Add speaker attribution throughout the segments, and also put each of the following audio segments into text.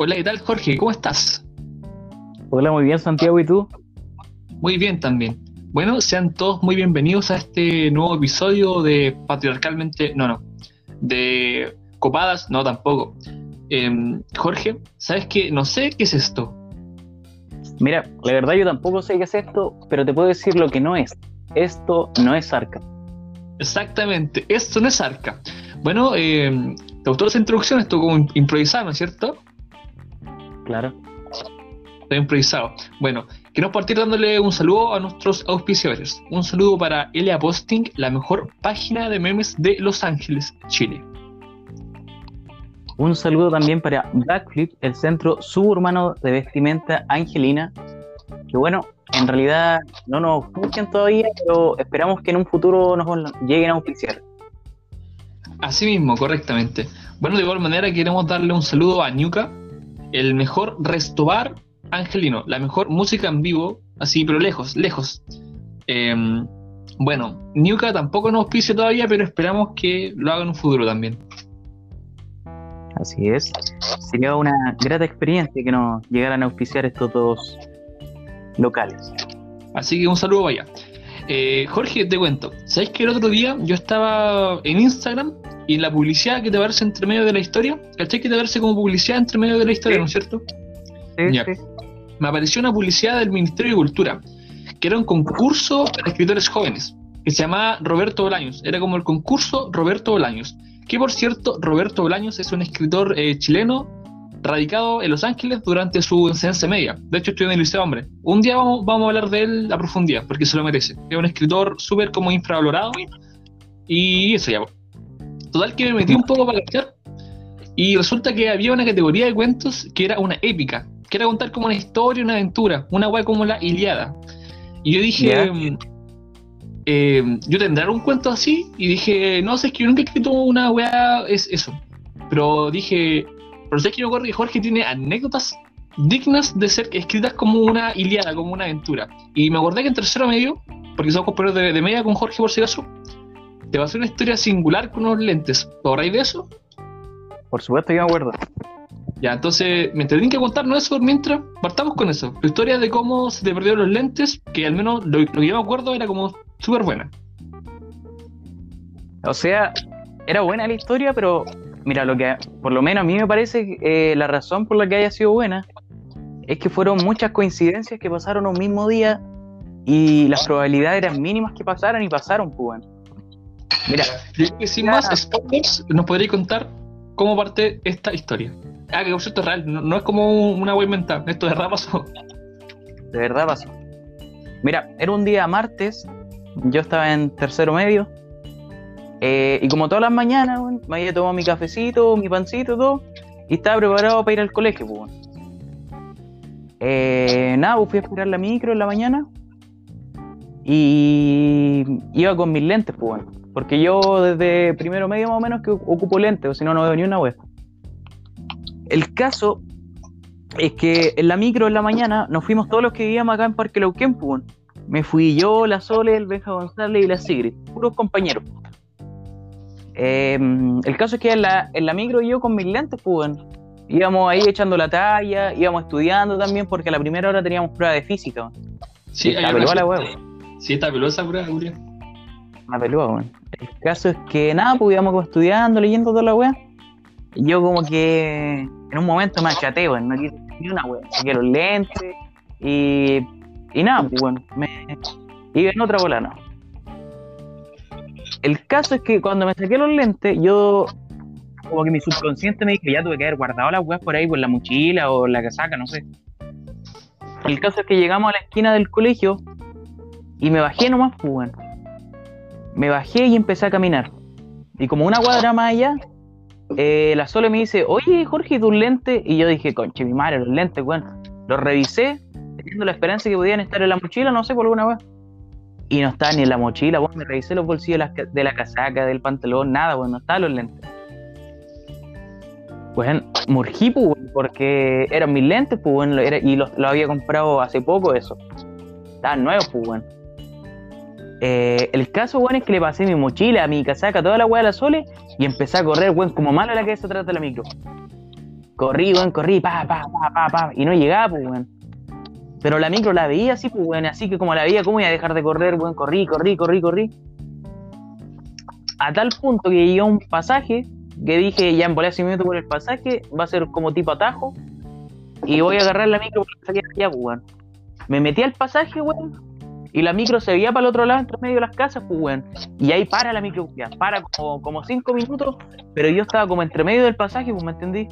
Speaker 1: Hola, ¿qué tal Jorge? ¿Cómo estás?
Speaker 2: Hola, muy bien Santiago, ¿y tú?
Speaker 1: Muy bien también. Bueno, sean todos muy bienvenidos a este nuevo episodio de Patriarcalmente, no, no, de Copadas, no tampoco. Em, Jorge, ¿sabes qué? No sé qué es esto.
Speaker 2: Mira, la verdad yo tampoco sé qué es esto, pero te puedo decir lo que no es. Esto no es arca.
Speaker 1: Exactamente, esto no es arca. Bueno, eh, te gustó esa introducción, esto como improvisado, ¿no es cierto?
Speaker 2: Claro.
Speaker 1: Está improvisado. Bueno, queremos partir dándole un saludo a nuestros auspiciadores. Un saludo para Elia Posting, la mejor página de memes de Los Ángeles, Chile.
Speaker 2: Un saludo también para Backflip, el centro suburbano de vestimenta angelina. Que bueno, en realidad no nos busquen todavía, pero esperamos que en un futuro nos lleguen a auspiciar.
Speaker 1: Así mismo, correctamente. Bueno, de igual manera queremos darle un saludo a Ñuca, el mejor restobar angelino, la mejor música en vivo, así, pero lejos, lejos. Em, bueno, Ñuca tampoco nos auspicia todavía, pero esperamos que lo haga en un futuro también.
Speaker 2: Así es. Sería una grata experiencia que nos llegaran a auspiciar estos dos locales.
Speaker 1: Así que un saludo vaya. Eh, Jorge, te cuento. ¿Sabes que el otro día yo estaba en Instagram y la publicidad que te aparece entre medio de la historia, ¿cachai que te aparece como publicidad entre medio de la historia, ¿no es cierto?
Speaker 2: Sí, sí.
Speaker 1: Me apareció una publicidad del Ministerio de Cultura, que era un concurso para escritores jóvenes, que se llamaba Roberto Bolaños. Era como el concurso Roberto Bolaños. Que por cierto, Roberto Bolaños es un escritor eh, chileno radicado en Los Ángeles durante su enseñanza media. De hecho, estudió en el Liceo Hombre. Un día vamos, vamos a hablar de él a profundidad, porque se lo merece. Es un escritor súper como infravalorado. Y eso ya. Total que me metí un poco para cachar. Y resulta que había una categoría de cuentos que era una épica. Que era contar como una historia, una aventura. Una weá como la Iliada. Y yo dije... Mm, eh, yo tendré un cuento así y dije, no sé, es que yo nunca he escrito una weá, es eso. Pero dije, pero sé que yo que Jorge tiene anécdotas dignas de ser escritas como una Iliada, como una aventura. Y me acordé que en tercero medio, porque somos compañeros de, de, media con Jorge por si acaso, te va a hacer una historia singular con unos lentes. ¿Por de eso?
Speaker 2: Por supuesto, yo me acuerdo.
Speaker 1: Ya, entonces, mientras tienen que contarnos eso, mientras partamos con eso. La historia de cómo se te perdieron los lentes, que al menos lo, lo que yo me acuerdo era como súper buena.
Speaker 2: O sea, era buena la historia, pero mira, lo que por lo menos a mí me parece eh, la razón por la que haya sido buena es que fueron muchas coincidencias que pasaron un mismo día y las probabilidades eran mínimas que pasaran y pasaron, pues
Speaker 1: Mira, sin más spoilers, nos podréis contar cómo parte esta historia. Ah, que por cierto es real, no, es como una web mental, esto de verdad pasó.
Speaker 2: De verdad pasó. Mira, era un día martes, yo estaba en tercero medio, eh, y como todas las mañanas, me había tomado mi cafecito, mi pancito, todo, y estaba preparado para ir al colegio, pues. Eh, nada, pues fui a esperar la micro en la mañana y iba con mis lentes, pues, porque yo desde primero medio más o menos que ocupo lentes, o si no, no veo ni una web. El caso es que en la micro en la mañana nos fuimos todos los que vivíamos acá en Parque Lauquén, pues. Me fui yo, la Sole, el Benja González y la Sigrid, puros compañeros. Em, el caso es que en la, en la micro yo con mis lentes, pues, íbamos ahí echando la talla, íbamos estudiando también, porque a la primera hora teníamos prueba de física.
Speaker 1: Sí,
Speaker 2: está pelúa la huevo.
Speaker 1: Sí, está pelúa esa prueba, Julia.
Speaker 2: Una pelúa, weón. El caso es que nada, pues íbamos como estudiando, leyendo toda la weá. Yo como que en un momento me achaté, weón, no quise ni una weá. Saqué los lentes y, y nada, pues bueno, me iba en otra bola, no. El caso es que cuando me saqué los lentes, yo como que mi subconsciente me dijo, ya tuve que haber guardado las weas por ahí, por la mochila o la casaca, no sé. El caso es que llegamos a la esquina del colegio y me bajé nomás, pues bueno. Me bajé y empecé a caminar. Y como una cuadra más allá, eh, la Sole me dice, oye Jorge, tus lentes. Y yo dije, conche, mi madre, los lentes, bueno. Los revisé, teniendo la esperanza que podían estar en la mochila, no sé, por alguna wea y no está ni en la mochila, bueno, me revisé los bolsillos de la, casaca, del pantalón, nada, bueno, no estaban los lentes. Pues murgí, pues, porque eran mis lentes, pues, bueno, y los, había comprado hace poco, eso. Estaban nuevos, pues, bueno. Eh, el caso, bueno, es que le pasé mi mochila, mi casaca, toda la weá de la Sole y empecé a correr, bueno, como malo la que se trata la micro. Corrí, weón, corrí, pa, pa, pa, pa, pa. Y no llegaba, pues, weón. Pero la micro la veía así, pues, weón. Así que como la veía, ¿cómo iba a dejar de correr, weón? Corrí, corrí, corrí, corrí. A tal punto que llegó un pasaje que dije, ya en volé 5 minutos por el pasaje, va a ser como tipo atajo. Y voy a agarrar la micro porque allá, pues, weón. Me metí al pasaje, weón. Y la micro se veía para el otro lado, entre medio de las casas, pues, weón. Y ahí para la micro, ya, para como, como cinco minutos, pero yo estaba como entre medio del pasaje, pues, ¿me entendí?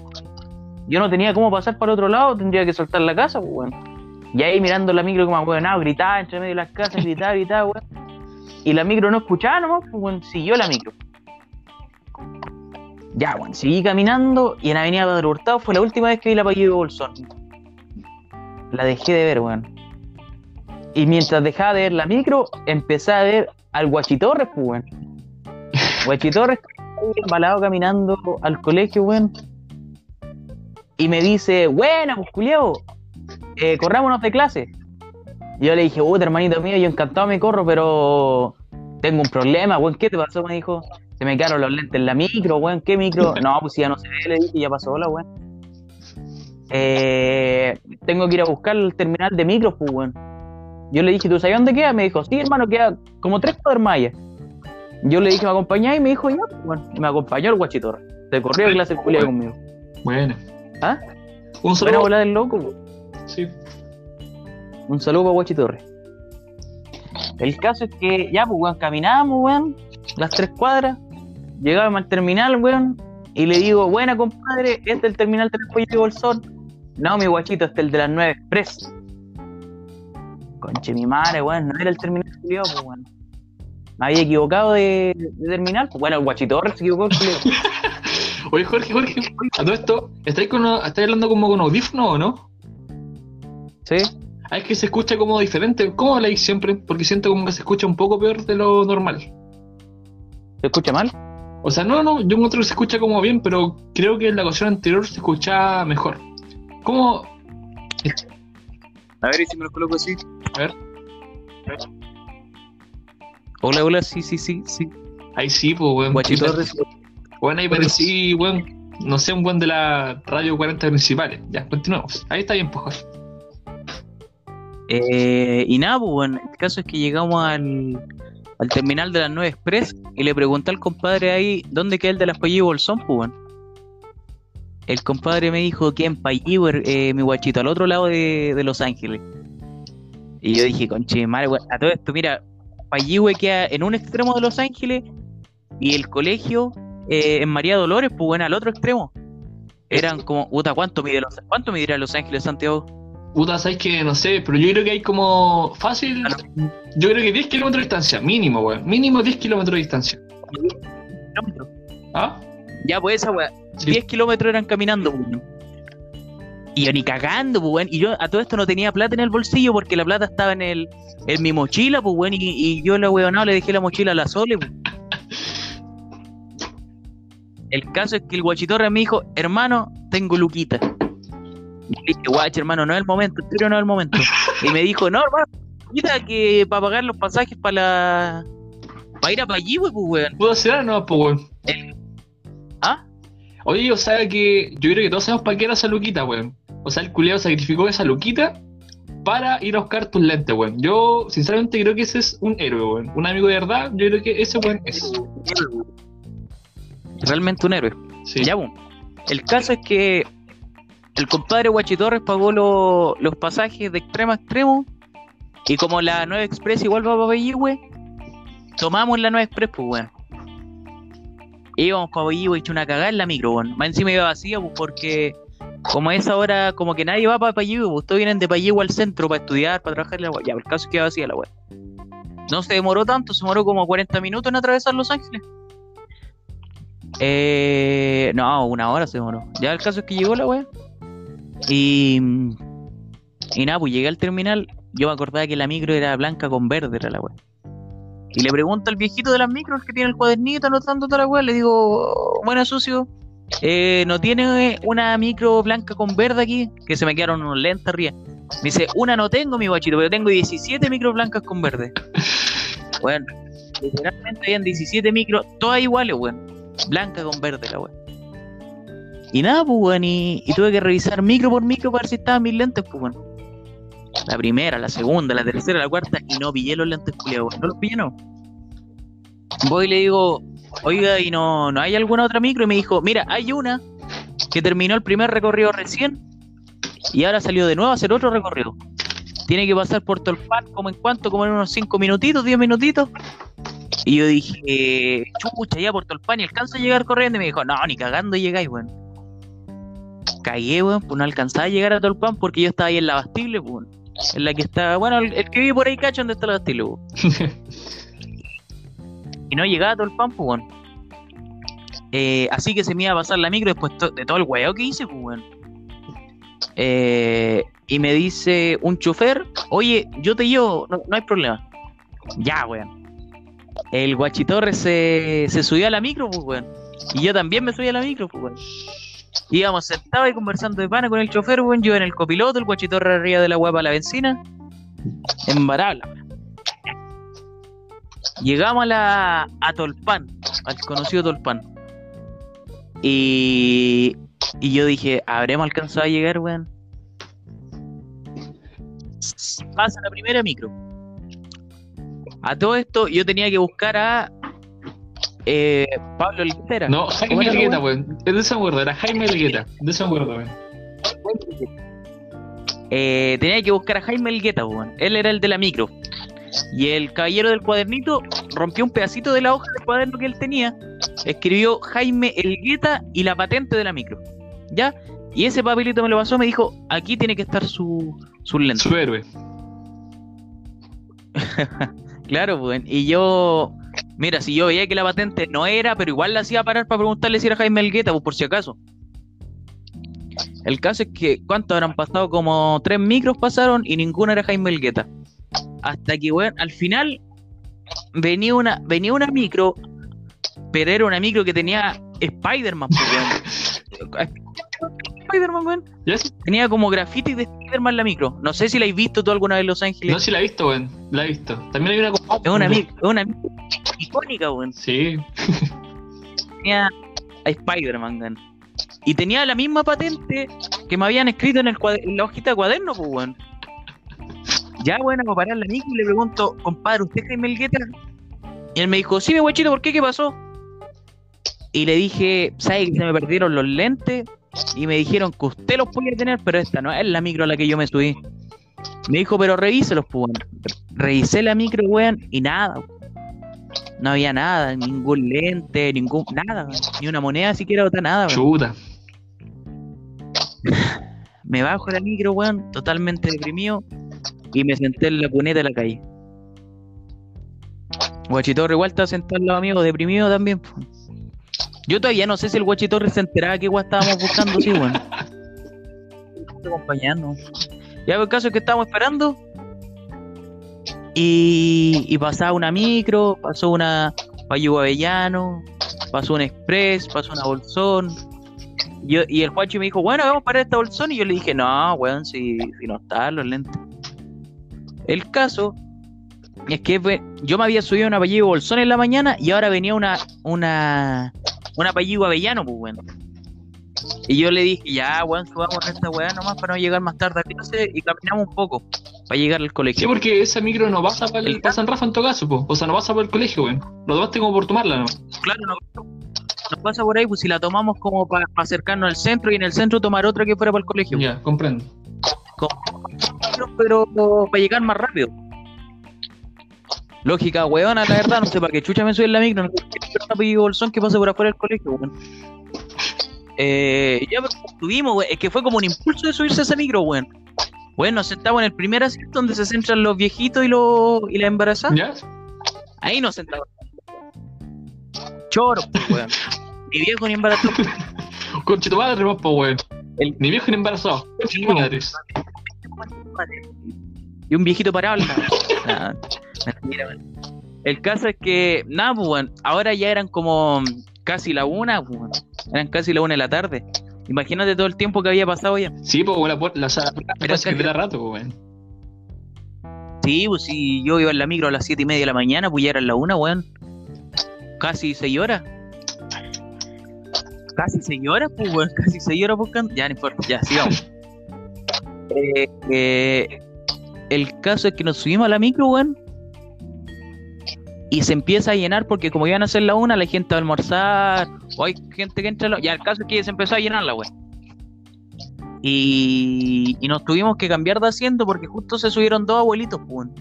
Speaker 2: Yo no tenía cómo pasar para el otro lado, tendría que soltar la casa, pues, weón. Y ahí mirando la micro como, weón, gritaba entre medio de las casas, gritaba, gritaba, weón. Y la micro no escuchaba nomás, pues, weón, siguió la micro. Ya, weón, seguí caminando y en Avenida Padre Hurtado fue la última vez que vi la de Bolsón. La dejé de ver, weón. Y mientras dejaba de ver la micro, empecé a ver al Guachitorres, pues, weón. Guachitorres embalado caminando al colegio, weón. Y me dice, buena, pues culiao, eh, corrámonos de clase. Y yo le dije, puta, hermanito mío, yo encantado me corro, pero tengo un problema, weón, ¿qué te pasó? Me dijo, se me quedaron los lentes en la micro, weón, ¿qué micro? No, pues ya no se ve, le dije, ya pasó la weón. Eh, tengo que ir a buscar el terminal de micro, pues, weón. Yo le dije, ¿tú sabes dónde queda? Me dijo, sí, hermano, queda como tres cuadras más Yo le dije, ¿me acompañás? Y me dijo, ya, pues, bueno, me acompañó el guachitor. Se corrió a clase culia conmigo.
Speaker 1: Bueno.
Speaker 2: ¿Ah?
Speaker 1: Un
Speaker 2: saludo. Buena del loco, weón.
Speaker 1: Sí.
Speaker 2: Un saludo para Guachitorre. El caso es que ya, pues, weón, caminábamos, weón, las tres cuadras, llegábamos al terminal, weón, y le digo, buena, compadre, este es el terminal del pollo de Bolsón. No, mi guachito, este es el de las 9 Express. Conche mi madre, weón, no era el terminal de pues, weón. Me había equivocado de, terminal, pues bueno, el guachitorre se equivocó,
Speaker 1: Oye, Jorge, Jorge, a todo esto, ¿estáis, con, ¿estáis hablando como con audífono o no?
Speaker 2: Sí.
Speaker 1: Ah, es que se escucha como diferente. ¿Cómo habláis siempre? Porque siento como que se escucha un poco peor de lo normal.
Speaker 2: ¿Se escucha mal?
Speaker 1: O sea, no, no, yo encuentro que se escucha como bien, pero creo que en la ocasión anterior se escucha mejor. ¿Cómo?
Speaker 2: A ver, ¿y si me lo coloco así?
Speaker 1: A ver.
Speaker 2: Hola, hola, sí, sí, sí, sí.
Speaker 1: Ahí sí, pues, weón.
Speaker 2: Guachitorres.
Speaker 1: Bueno, ahí parecí, weón. No sé, un buen de la radio 40 principales. Ya, continuamos. Ahí está bien, pues,
Speaker 2: eh, y nada, pues, bueno, el caso es que llegamos al, al terminal de la 9 Express y le pregunté al compadre ahí dónde queda el de las Payí Bolsón, pues, bueno. El compadre me dijo que en Payí, eh, mi guachito, al otro lado de, de Los Ángeles. Y yo dije, conche, madre, a todo esto, mira, Payihue queda en un extremo de Los Ángeles y el colegio eh, en María Dolores, pues bueno, al otro extremo. Eran como, puta, ¿cuánto mide Los, cuánto medirá Los Ángeles, Santiago?
Speaker 1: Puta, sabes que no sé, pero yo creo que hay como fácil. Yo creo que 10 kilómetros de distancia, mínimo, weón. Mínimo 10 kilómetros de distancia.
Speaker 2: ¿Kilómetros?
Speaker 1: ¿Ah?
Speaker 2: Ya, pues esa weón. 10 kilómetros eran caminando, weón. Y yo ni cagando, pues, weón. Y yo a todo esto no tenía plata en el bolsillo porque la plata estaba en el en mi mochila, pues, weón. Y, y yo la weón, no, le dejé la mochila a la Sole, pues. El caso es que el guachitorre me dijo, hermano, tengo luquita. Y le dije, guach, hermano, no es el momento, pero no es el momento. Y me dijo, no, hermano, luquita que para pagar los pasajes para la. para ir a allí, pues, weón.
Speaker 1: ¿Puedo hacer no, pues, weón?
Speaker 2: ¿Ah?
Speaker 1: Oye, o sea que yo creo que todos sabemos para qué era esa luquita, weón. O sea, el culiado sacrificó esa luquita para ir a buscar tus lentes, weón. Yo, sinceramente, creo que ese es un héroe, weón. Un amigo de verdad, yo creo que ese weón es.
Speaker 2: Realmente un héroe. Sí. Ya, weón. El caso es que el compadre Guachitorres pagó los pasajes de extremo a extremo. Y como la nueva Express igual va para weón, tomamos la nueva Express, pues, weón. Íbamos para Belligüe, hecho una cagada en la micro, weón. Más encima iba vacía, pues, porque como es ahora, como que nadie va para Payú, pues todos vienen de Payú al centro para estudiar, para trabajar la. Ya, el caso es que vacía la web. No se demoró tanto, se demoró como 40 minutos en atravesar Los Ángeles. Eh, no, una hora se demoró. Ya el caso es que llegó la web. Y, y nada, pues llegué al terminal. Yo me acordaba que la micro era blanca con verde, era la web. Y le pregunto al viejito de las micros que tiene el cuadernito anotando toda la web. Le digo, buena sucio, eh, ¿no tiene una micro blanca con verde aquí? Que se me quedaron unos lentes arriba. Me dice, una no tengo, mi guachito, pero tengo 17 micros blancas con verde. Bueno, literalmente habían 17 micros, todas iguales, weón. Blanca con verde, la weón. Y nada, pues, weón, y, tuve que revisar micro por micro para ver si estaban mis lentes, pues, weón. La primera, la segunda, la tercera, la cuarta, y no pillé los lentes culiados, weón. No los pillé, no. Voy y le digo, oiga, ¿y no, no hay alguna otra micro? Y me dijo, mira, hay una que terminó el primer recorrido recién y ahora salió de nuevo a hacer otro recorrido. Tiene que pasar por Tolpan como en cuanto, como en unos 5 minutitos, 10 minutitos. Y yo dije, chucha, ya por Tolpan y alcanzo a llegar corriendo. Y me dijo, no, ni cagando llegáis, weón. Cagué, weón, pues no alcanzaba a llegar a Tolpan porque yo estaba ahí en la Bastible, pues, weón. En la que está, bueno, el, el que vive por ahí, cacho, donde está la Bastible, weón. Y no llegaba a Tolpan, pues, weón. Eh, así que se me iba a pasar la micro después to- de todo el huevo que hice, pues, weón. Eh, y me dice un chofer, oye, yo te llevo, no, no hay problema. Ya, weón. El guachitorre se, se subió a la micro, pues, weón. Y yo también me subí a la micro, pues, weón. Íbamos sentados y conversando de pana con el chofer, weón. Yo en el copiloto, el guachitorre arriba de la para la benzina. Embarabla, weón. Llegamos a la a Tolpan, al conocido Tolpan. Y, y yo dije, ¿habremos alcanzado a llegar, weón? Pasa la primera micro. A todo esto yo tenía que buscar a eh, Pablo Elguera.
Speaker 1: No, Jaime
Speaker 2: ¿Cómo era,
Speaker 1: Elgueta,
Speaker 2: weón?
Speaker 1: weón. Es de ese acuerdo, era Jaime Elgueta. De ese acuerdo, weón.
Speaker 2: Eh, tenía que buscar a Jaime Elgueta, weón. Él era el de la micro. Y el caballero del cuadernito rompió un pedacito de la hoja del cuaderno que él tenía. Escribió Jaime Elgueta y la patente de la micro. ¿Ya? Y ese papelito me lo pasó, me dijo, aquí tiene que estar su, su lente.
Speaker 1: Su héroe.
Speaker 2: Claro, pues. Y yo, mira, si yo veía que la patente no era, pero igual la hacía parar para preguntarle si era Jaime Elgueta, pues por si acaso. El caso es que, ¿cuántos habrán pasado? Como tres micros pasaron y ninguno era Jaime Elgueta. Hasta que, weón, al final venía una, venía una micro, pero era una micro que tenía Spider-Man, pues. Spider-Man, weón. Tenía como graffiti de Spider-Man la micro. No sé si la habéis visto tú alguna vez en Los Ángeles.
Speaker 1: No, sí la he visto, weón. La he visto. También hay una
Speaker 2: Es una micro, es una micro icónica, weón.
Speaker 1: Sí.
Speaker 2: Tenía a Spider-Man, weón. Y tenía la misma patente que me habían escrito en, el en la hojita de cuaderno, pues, weón. Ya, bueno, para parar la micro y le pregunto, compadre, ¿usted es Jaime Elgueta? Y él me dijo, sí, mi guachito, ¿por qué? ¿Qué pasó? Y le dije, ¿sabes que se me perdieron los lentes? Y me dijeron que usted los podía tener, pero esta no es la micro a la que yo me subí. Me dijo, pero revíselos, pues. Revisé la micro, weón, y nada. No había nada, ningún lente, ningún, nada, weón. ni una moneda siquiera, otra nada, weón.
Speaker 1: Chuta.
Speaker 2: Me bajo de la micro, weón, totalmente deprimido, y me senté en la cuneta de la calle. Guachitorre igual estaba sentado al lado mío, deprimido también. po. Yo todavía no sé si el Guachitorre se enteraba que igual estábamos buscando, sí, weón. acompañando. Ya el caso es que estábamos esperando. Y, y pasaba una micro, pasó una Payu Avellano, pasó un Express, pasó una Bolsón. Yo, y el Juancho me dijo, bueno, vamos a parar esta Bolsón. Y yo le dije, no, weón, si, si no están los lentes. El caso es que yo me había subido una Payu Bolsón en la mañana y ahora venía una, una, una Payu Avellano, pues, weón. Y yo le dije, ya, weón, subamos esta weá nomás para no llegar más tarde a clase y caminamos un poco para llegar al
Speaker 1: Sí,
Speaker 2: colegio.
Speaker 1: porque esa micro no pasa para el, para San Rafa en todo caso, po. O sea, no pasa por el colegio, weón. Lo tomaste como por tomarla, ¿no?
Speaker 2: Claro, no, nos pasa por ahí, pues si la tomamos como para acercarnos al centro y en el centro tomar otra que fuera para el colegio.
Speaker 1: Ya, comprendo.
Speaker 2: Pero para llegar más rápido. Lógica, weón, la verdad, no sé para qué chucha me subí en la micro, no sé qué bolsón que pase por afuera del colegio, weón. Eh, ya pero subimos, weón, es que fue como un impulso de subirse a ese micro, weón. Bueno, nos sentamos en el primer asiento donde se centran los viejitos y, los y la embarazada.
Speaker 1: ¿Ya?
Speaker 2: Ahí nos sentamos. Choro, pues, weón. Ni viejo ni embarazado.
Speaker 1: Conche tu madre, po, weón.
Speaker 2: El-
Speaker 1: Ni viejo ni embarazado. Conche tu madre.
Speaker 2: Y un viejito parado. Nah, mentira. El caso es que, nada, pues, weón, ahora ya eran como casi la una, pues, eran casi la una de la tarde. Imagínate todo el tiempo que había pasado ya.
Speaker 1: Sí, weón, la, pu- la, la,
Speaker 2: Pero
Speaker 1: la,
Speaker 2: es que-
Speaker 1: la rato, po, weón.
Speaker 2: Sí, pues si yo iba en la micro a las siete y media de la mañana, pues ya eran la una, weón. Casi seis horas. casi seis horas, pues, weón, casi seis horas buscando. Ya, no importa, ya, sigamos. Eh, eh, el caso es que nos subimos a la micro, weón. Y se empieza a llenar porque como iban a hacer la una, la gente va a almorzar, o hay gente que entra, la- ya el caso es que se empezó a llenar la weón. Y, y nos tuvimos que cambiar de asiento porque justo se subieron dos abuelitos, pues, weón.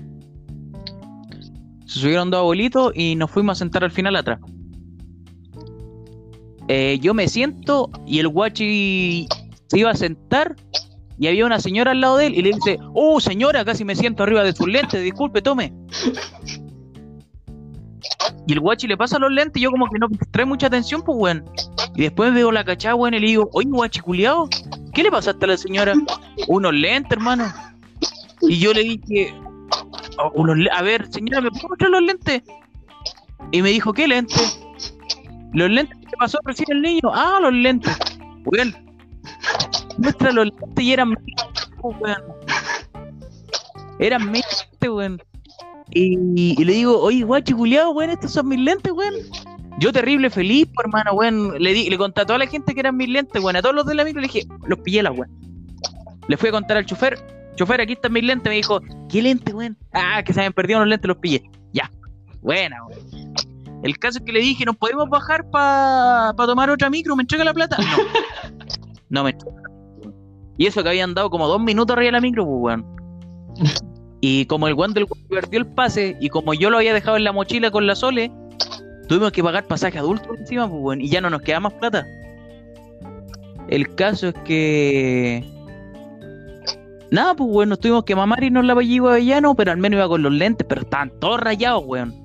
Speaker 2: Se subieron dos abuelitos y nos fuimos a sentar al final atrás. Eh, yo me siento y el guachi se iba a sentar y había una señora al lado de él y le dice, oh señora, casi me siento arriba de sus lentes, disculpe, tome. Y el guachi le pasa los lentes y yo como que no trae mucha atención, pues weón. Y después veo la cachada, weón, y le digo, oye guachi culiao, ¿qué le pasaste a la señora? Unos lentes, hermano. Y yo le dije, "Oh, a ver, señora, ¿me puedo mostrar los lentes? Y me dijo, ¿qué lentes? Los lentes que pasó recién el niño. Ah, los lentes. Weón. Muestra los lentes y eran weón. Eran míos, weón. Y, le digo, oye, guachi culiao, weón, estos son mis lentes, weón. Yo terrible feliz, pues, hermano, weón. Le, di, le conté a toda la gente que eran mis lentes, weón. A todos los de la micro le dije, los pillé la weón. Le fui a contar al chofer, chofer, aquí están mis lentes. Me dijo, ¿qué lentes, weón? Ah, que se habían perdido los lentes, los pillé. Ya. Buena, weón. El caso es que le dije, ¿nos podemos bajar para tomar otra micro? ¿Me entrega la plata? No. No me entrega. Y eso que habían dado como dos minutos arriba de la micro, pues, weón. Y como el weón del weón perdió el pase, y como yo lo había dejado en la mochila con la Sole, tuvimos que pagar pasaje adulto encima, pues, weón. Y ya no nos queda más plata. El caso es que. Nada, pues, weón, nos tuvimos que mamar y nos la a Avellano, pero al menos iba con los lentes, pero estaban todos rayados, weón.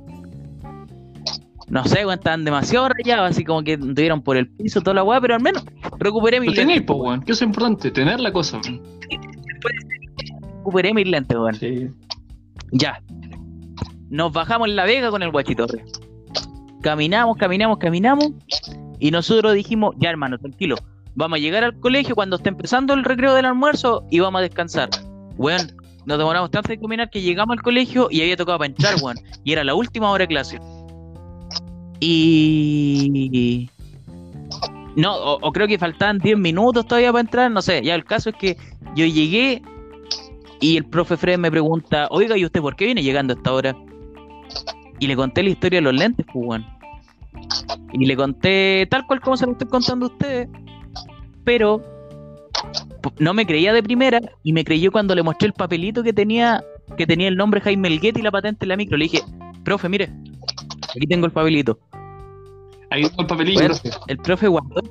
Speaker 2: No sé, weón, estaban demasiado rayados, así como que anduvieron por el piso, toda la weá, pero al menos recuperé mis
Speaker 1: Lo tenéis,
Speaker 2: lentes.
Speaker 1: pues, weón. Que eso es importante, tener la cosa, weón.
Speaker 2: Recuperé mis lentes, weón.
Speaker 1: Sí.
Speaker 2: Ya. Nos bajamos en la vega con el guachitorre. Caminamos, caminamos, caminamos. Y nosotros dijimos, ya hermano, tranquilo. Vamos a llegar al colegio cuando esté empezando el recreo del almuerzo y vamos a descansar. Weón, nos demoramos tanto en caminar que llegamos al colegio y había tocado para entrar, weón. Y era la última hora de clase. Y... No, o, creo que faltaban 10 minutos todavía para entrar, no sé. Ya el caso es que yo llegué y el profe Fred me pregunta, oiga, ¿y usted por qué viene llegando a esta hora? Y le conté la historia de los lentes, pues, weón. Y le conté tal cual como se lo estoy contando a ustedes. Pero no me creía de primera y me creyó cuando le mostré el papelito que tenía que tenía el nombre Jaime Elguete y la patente en la micro. Le dije, profe, mire, aquí tengo el papelito.
Speaker 1: Ahí está el papelillo,
Speaker 2: Bueno. El profe guardó.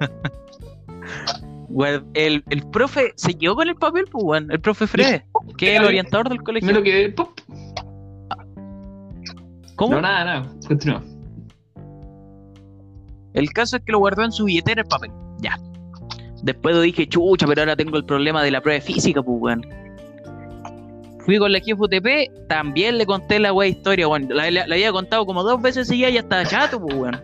Speaker 2: Guard- el, el profe se quedó con el papel, pues, weón. El profe Fred, que es el orientador del colegio.
Speaker 1: Primero que. ¡pop!
Speaker 2: ¿Cómo?
Speaker 1: No, nada, nada. Continúa.
Speaker 2: El caso es que lo guardó en su billetera el papel. Ya. Después dije, chucha, pero ahora tengo el problema de la prueba de física, pues, weón. Fui con la jefa UTP, también le conté la wea historia, weón. La, la- la había contado como dos veces y ya ya estaba chato, pues, weón.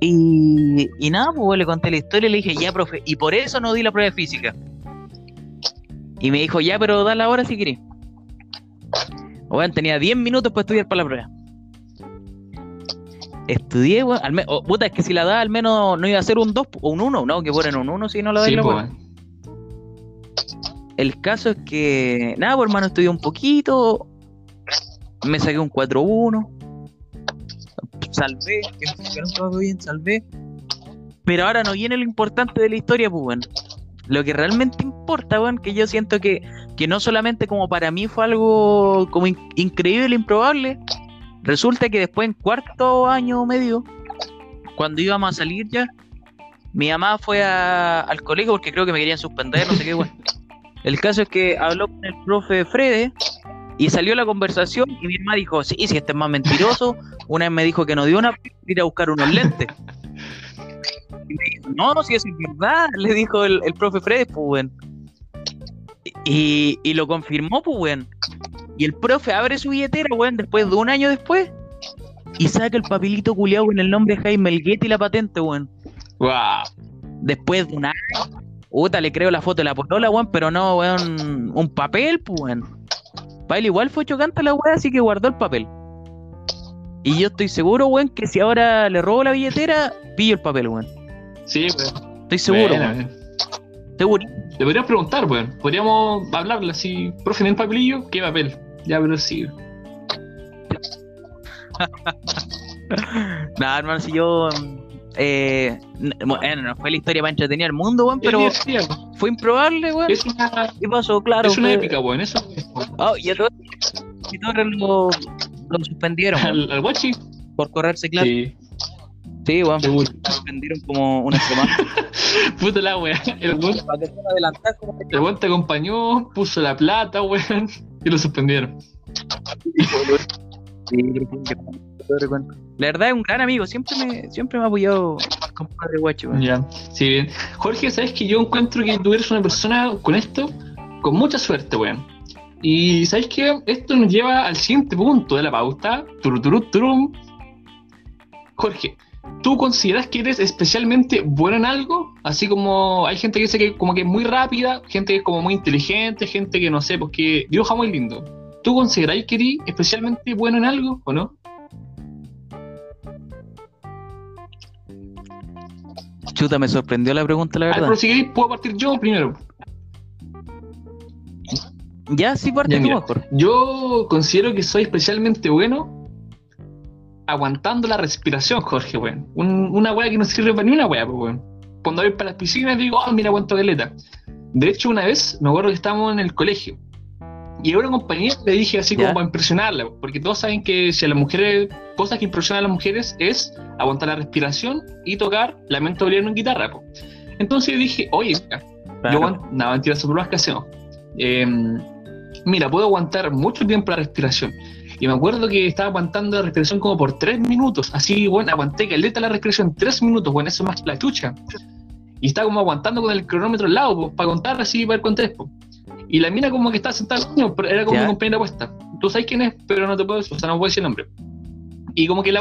Speaker 2: Y, y nada, pues, weón, le conté la historia y le dije, ya, profe, y por eso no di la prueba de física. Y me dijo, ya, pero dale ahora si querés. Weón, tenía 10 minutos para estudiar para la prueba. Estudié, weón. Al me- oh, puta, es que si la da, al menos no iba a ser un 2 o un 1, ¿no? Que ponen un 1 si no la da
Speaker 1: Sí,
Speaker 2: la
Speaker 1: pues.
Speaker 2: El caso es que, nada, pues hermano, estudié un poquito. Me saqué un 4-1. Salvé, que me sacaron todo bien, salvé. Pero ahora no viene lo importante de la historia, pues, weón. Lo que realmente importa, weón, que yo siento que, que no solamente como para mí fue algo como in- increíble, improbable. Resulta que después en cuarto año medio, cuando íbamos a salir ya, mi mamá fue a- al colegio porque creo que me querían suspender, no sé qué, weón. El caso es que habló con el profe Frede y salió la conversación y mi mamá dijo, sí, si este es más mentiroso, una vez me dijo que no dio una ir a buscar unos lentes. Y me dijo, no, si eso es verdad, le dijo el, el profe Frede, pues. Y, y lo confirmó, pues, weón. Y el profe abre su billetera, weón, después de un año después, y saca el papelito culiado con el nombre de Jaime Elguete y la patente, weón.
Speaker 1: Guau.
Speaker 2: Después de un año, puta, le creo la foto de la polola, weón, pero no, weón, un papel, pues, weón. Para él igual fue chocante la weá, así que guardó el papel. Y yo estoy seguro, weón, que si ahora le robo la billetera, pillo el papel, weón.
Speaker 1: Sí, weón.
Speaker 2: Estoy seguro,
Speaker 1: Buena,
Speaker 2: weón.
Speaker 1: weón.
Speaker 2: Seguro.
Speaker 1: Le podríamos preguntar, weón. Podríamos hablarle así, profe, en el papelillo, ¿qué papel? Ya, pero sí.
Speaker 2: Nada, hermano, si yo. Eh, n- bueno, no fue la historia para entretener al mundo, weón, pero
Speaker 1: weón.
Speaker 2: fue improbable, weón.
Speaker 1: Es una,
Speaker 2: ¿Qué pasó? Claro.
Speaker 1: es una
Speaker 2: fue-
Speaker 1: épica, weón. Eso es, weón.
Speaker 2: Oh, y a todos y todos lo, lo suspendieron weón,
Speaker 1: Al, al guachi,
Speaker 2: por correrse claro.
Speaker 1: sí,
Speaker 2: Sí, weón. suspendieron como una semana.
Speaker 1: Puta la weá. El weón el weón te acompañó, puso la plata, weón, y lo suspendieron.
Speaker 2: Sí. La verdad es un gran amigo, siempre me, siempre me ha apoyado compadre guacho, weón.
Speaker 1: Ya, sí. Jorge, sabes que yo encuentro que tú eres una persona con esto, con mucha suerte, weón. Y sabes que esto nos lleva al siguiente punto de la pauta. Turu, turu, turum. Jorge, ¿tú consideras que eres especialmente bueno en algo? Así como hay gente que dice que como que es muy rápida, gente que es como muy inteligente, gente que no sé, pues que dibuja muy lindo. ¿Tú consideráis que eres especialmente bueno en algo o no?
Speaker 2: Chuta, me sorprendió la pregunta, la verdad.
Speaker 1: pero si queréis, puedo partir yo primero.
Speaker 2: Ya, sí, parte
Speaker 1: Ya,
Speaker 2: tú
Speaker 1: mira.
Speaker 2: mejor.
Speaker 1: Yo considero que soy especialmente bueno aguantando la respiración, Jorge, weón. Un- una weá que no sirve para ni una weá, pues, weón. Cuando voy para las piscinas digo, ah, mira, aguanto caleta. De hecho, una vez me acuerdo que estábamos en el colegio y a una compañía le dije así como para impresionarla, porque todos saben que si a las mujeres, cosas que impresionan a las mujeres es aguantar la respiración y tocar lamento boliviano en guitarra, po. Entonces dije, oye, mira, yo aguanto, nada, mentira, que hacemos. Eh, mira, puedo aguantar mucho tiempo la respiración. Y me acuerdo que estaba aguantando la respiración como por tres minutos. Así, bueno, aguanté caleta la respiración tres minutos, bueno, eso es más la chucha. Y estaba como aguantando con el cronómetro al lado, pues, para contar así, para ver cuánto es. pues. Y la mina como que estaba sentada pero era como
Speaker 2: Ya.
Speaker 1: mi compañera puesta. Tú sabes quién es, pero no te puedo decir, o sea, no puedo decir el nombre. Y como que la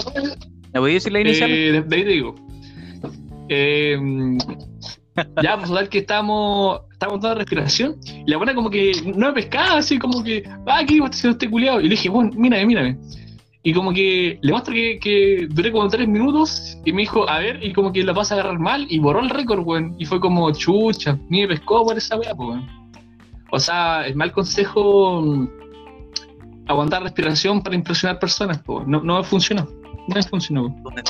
Speaker 2: ¿Me voy a decir la inicial?
Speaker 1: eh, de, ahí te digo. Eh, ya, pues total que estábamos, estábamos dando respiración. Y la buena como que no me pescaba, así como que, ah, ¿qué está haciendo este culiado? Y le dije, bueno, mírame, mírame. Y como que le muestro que, que duré como tres minutos y me dijo, a ver, y como que la vas a agarrar mal y borró el récord, weón. Y fue como, chucha, ni me pescó por esa weá, pues, weón. O sea, el mal consejo, aguantar respiración para impresionar personas, pues, no, no funcionó. No funcionó, weón.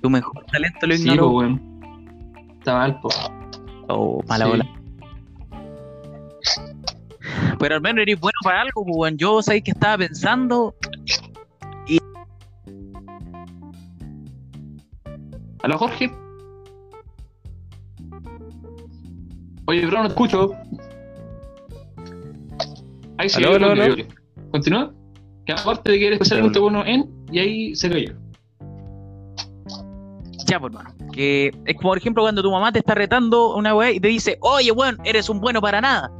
Speaker 2: Tu mejor talento lo
Speaker 1: Sí,
Speaker 2: ignoró.
Speaker 1: pues, weón. Está mal, pues.
Speaker 2: Oh, mala
Speaker 1: Sí.
Speaker 2: bola. Pero al menos eres bueno para algo, pues, weón. Yo sabéis que estaba pensando.
Speaker 1: ¿Aló, Jorge? Oye, bro, no escucho. Ahí se
Speaker 2: Aló, aló, aló.
Speaker 1: Continúa. Que aparte de que eres especialmente bueno en, y ahí se cayó.
Speaker 2: Ya, pues, hermano. Que es como, por ejemplo, cuando tu mamá te está retando una weá y te dice, oye, weón, eres un bueno para nada.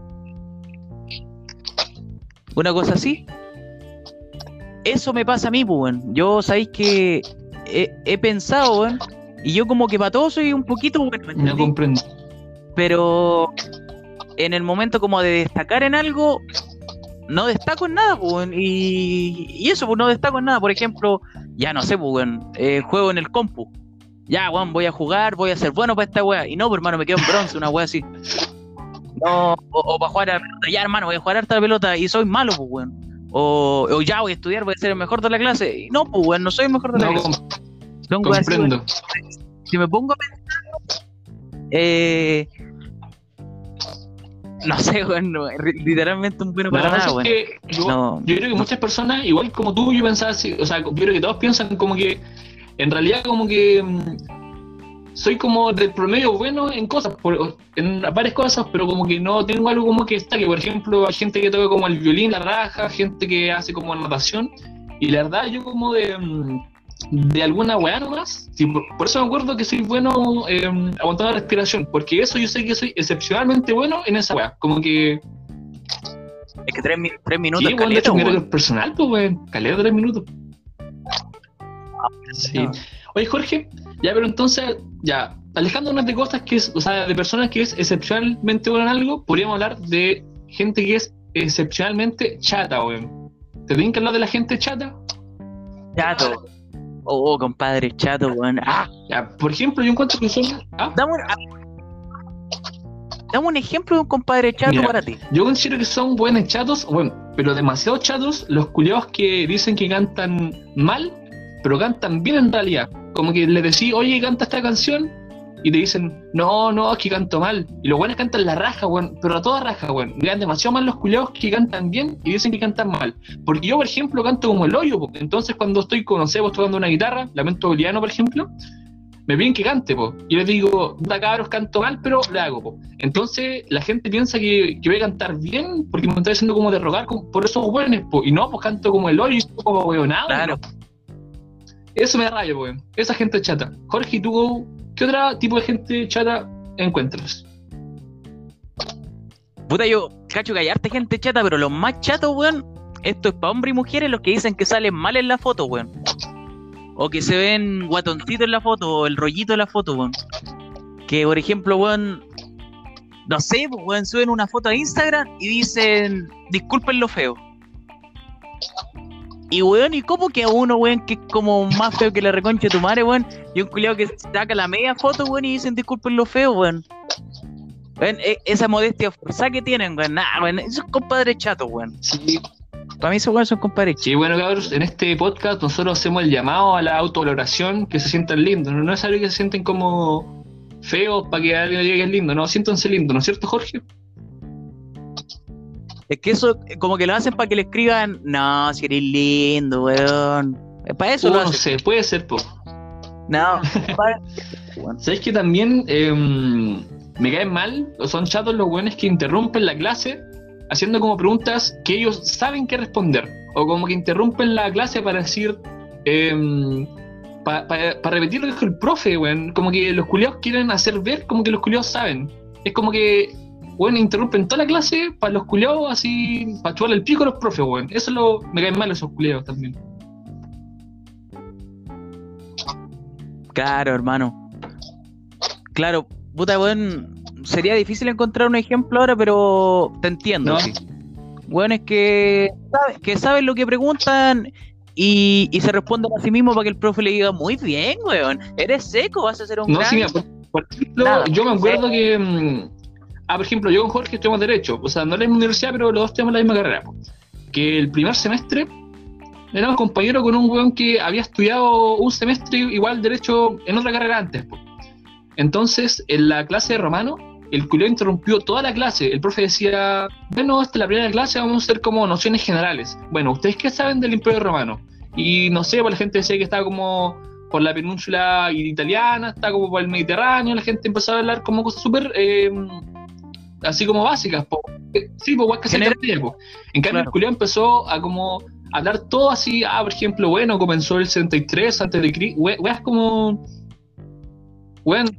Speaker 2: Una cosa así. Eso me pasa a mí, pues, weón. Yo sabéis que he, he pensado, weón. Y yo como que para todo soy un poquito bueno, ¿me
Speaker 1: No comprendo.
Speaker 2: pero en el momento como de destacar en algo, no destaco en nada, pues, y, y eso, pues no destaco en nada. Por ejemplo, ya no sé, pues, eh, juego en el compu. Ya, weón, voy a jugar, voy a ser bueno para esta weá. Y no, pues, hermano, me quedo en bronce, una weá así. No, o, para jugar a la pelota. Ya, hermano, voy a jugar harta la pelota y soy malo, pues, weón. O, o ya voy a estudiar, voy a ser el mejor de la clase. Y no, pues, weón, no soy el mejor de la
Speaker 1: No
Speaker 2: clase.
Speaker 1: com-
Speaker 2: Son weas así, weón
Speaker 1: comprendo.
Speaker 2: si me pongo a pensar, eh, no sé, bueno, literalmente un bueno para nada,
Speaker 1: es que yo,
Speaker 2: No,
Speaker 1: yo creo que muchas personas, igual como tú, yo pensaba así, o sea, yo creo que todos piensan como que, en realidad como que mm, soy como del promedio bueno en cosas, por- en varias cosas, pero como que no tengo algo como que destaque. Por ejemplo, hay gente que toca como el violín, la raja, gente que hace como natación, y la verdad yo como de, mm, de alguna weá nomás, sí, por, por eso me acuerdo que soy bueno eh, aguantando la respiración, porque eso yo sé que soy excepcionalmente bueno en esa weá, como que...
Speaker 2: es que tres, tres minutos
Speaker 1: Sí,
Speaker 2: es
Speaker 1: weón, de hecho,
Speaker 2: caleta,
Speaker 1: personal, pues, weón. Caleta tres minutos. Sí.
Speaker 2: No.
Speaker 1: Oye, Jorge, ya, pero entonces, ya, alejándonos de cosas que es, o sea, de personas que es excepcionalmente buena en algo, podríamos hablar de gente que es excepcionalmente chata, weón. ¿Te tienen que hablar de la gente chata?
Speaker 2: Chato. Oh, compadre chato, weón. Ah,
Speaker 1: por ejemplo, yo encuentro que son. ¿ah?
Speaker 2: dame un, ah, dame un ejemplo de un compadre chato
Speaker 1: Mira.
Speaker 2: para ti.
Speaker 1: Yo considero que son buenos chatos, bueno, pero demasiado chatos los culiados que dicen que cantan mal, pero cantan bien en realidad. Como que le decís, oye, canta esta canción, y te dicen, no, no, es que canto mal. Y los buenos cantan la raja, weón, pero a toda raja, weón. Vean demasiado mal los culiados que cantan bien y dicen que cantan mal. Porque yo, por ejemplo, canto como el hoyo, po. entonces cuando estoy con, no sé, vos tocando una guitarra, lamento boliviano, por ejemplo, me piden que cante, po. Y les digo, puta cabros, canto mal, pero le hago, po. Entonces la gente piensa que, que voy a cantar bien porque me estoy haciendo como de rogar con- por esos buenos, po. Y no, pues canto como el hoyo y como weonado.
Speaker 2: Claro.
Speaker 1: Eso me da rabia, weón. Esa gente chata. Jorge, ¿y tú qué otro tipo de gente chata encuentras?
Speaker 2: Puta, yo cacho que hay harta gente chata, pero los más chatos, weón, esto es para hombres y mujeres los que dicen que salen mal en la foto, weón. O que se ven guatoncitos en la foto, o el rollito de la foto, weón. Que, por ejemplo, weón, no sé, pues, weón, suben una foto a Instagram y dicen, disculpen lo feo. Y, weón, ¿y cómo que a uno, weón, que es como más feo que la reconcha de tu madre, weón? Y un culiado que saca la media foto, weón, y dicen, disculpen lo feo, weón. Weón, e- esa modestia forzada que tienen, weón, nah, weón, esos compadres chatos, weón.
Speaker 1: Sí,
Speaker 2: Para mí esos weón son compadres
Speaker 1: sí, bueno, cabros, en este podcast nosotros hacemos el llamado a la autovaloración, que se sientan lindos. No es algo que se sienten como feos para que alguien diga que es lindo, no, siéntanse lindos, ¿no es cierto, Jorge?
Speaker 2: Es que eso, eh, como que lo hacen para que le escriban, no, si eres lindo, weón. Para eso
Speaker 1: Uh,
Speaker 2: lo
Speaker 1: no sé, puede ser, po.
Speaker 2: No, para-.
Speaker 1: ¿Sabes que también em, me caen mal? O son chatos los buenos que interrumpen la clase haciendo como preguntas que ellos saben qué responder. O como que interrumpen la clase para decir. para repetir lo que dijo el profe, weón. Como que los culiados quieren hacer ver como que los culiados saben. Es como que, weón, interrumpen toda la clase para los culiados así, para chuparle el pico a los profes, weón. Eso es lo, me caen mal esos culiados también.
Speaker 2: Claro, hermano. Claro, puta, weón. Sería difícil encontrar un ejemplo ahora, pero te entiendo.
Speaker 1: ¿No?
Speaker 2: sí. Weón, es que, sabe- que saben lo que preguntan y, y se responden a sí mismos para que el profe le diga, muy bien, weón. Eres seco, vas a ser un
Speaker 1: No,
Speaker 2: gran...
Speaker 1: sí, por, por ejemplo,
Speaker 2: Nada,
Speaker 1: yo me acuerdo que. Ah, por ejemplo, yo con Jorge estudiamos Derecho. O sea, no la misma universidad, pero los dos tenemos la misma carrera. Que el primer semestre éramos compañeros con un weón que había estudiado un semestre igual Derecho en otra carrera antes. Entonces, en la clase de romano, el culiao interrumpió toda la clase. El profe decía: Bueno, esta es la primera clase, vamos a hacer como nociones generales. Bueno, ¿ustedes qué saben del Imperio Romano? Y no sé, pues la gente decía que estaba como por la península italiana, está como por el Mediterráneo, la gente empezó a hablar como cosas súper eh, así como básicas, po. Sí, pues que se entendía, po. En cambio,
Speaker 2: Claro.
Speaker 1: el culiao empezó a como hablar todo así, ah, por ejemplo, bueno, comenzó el 63 antes de Cristo, weas como, weón,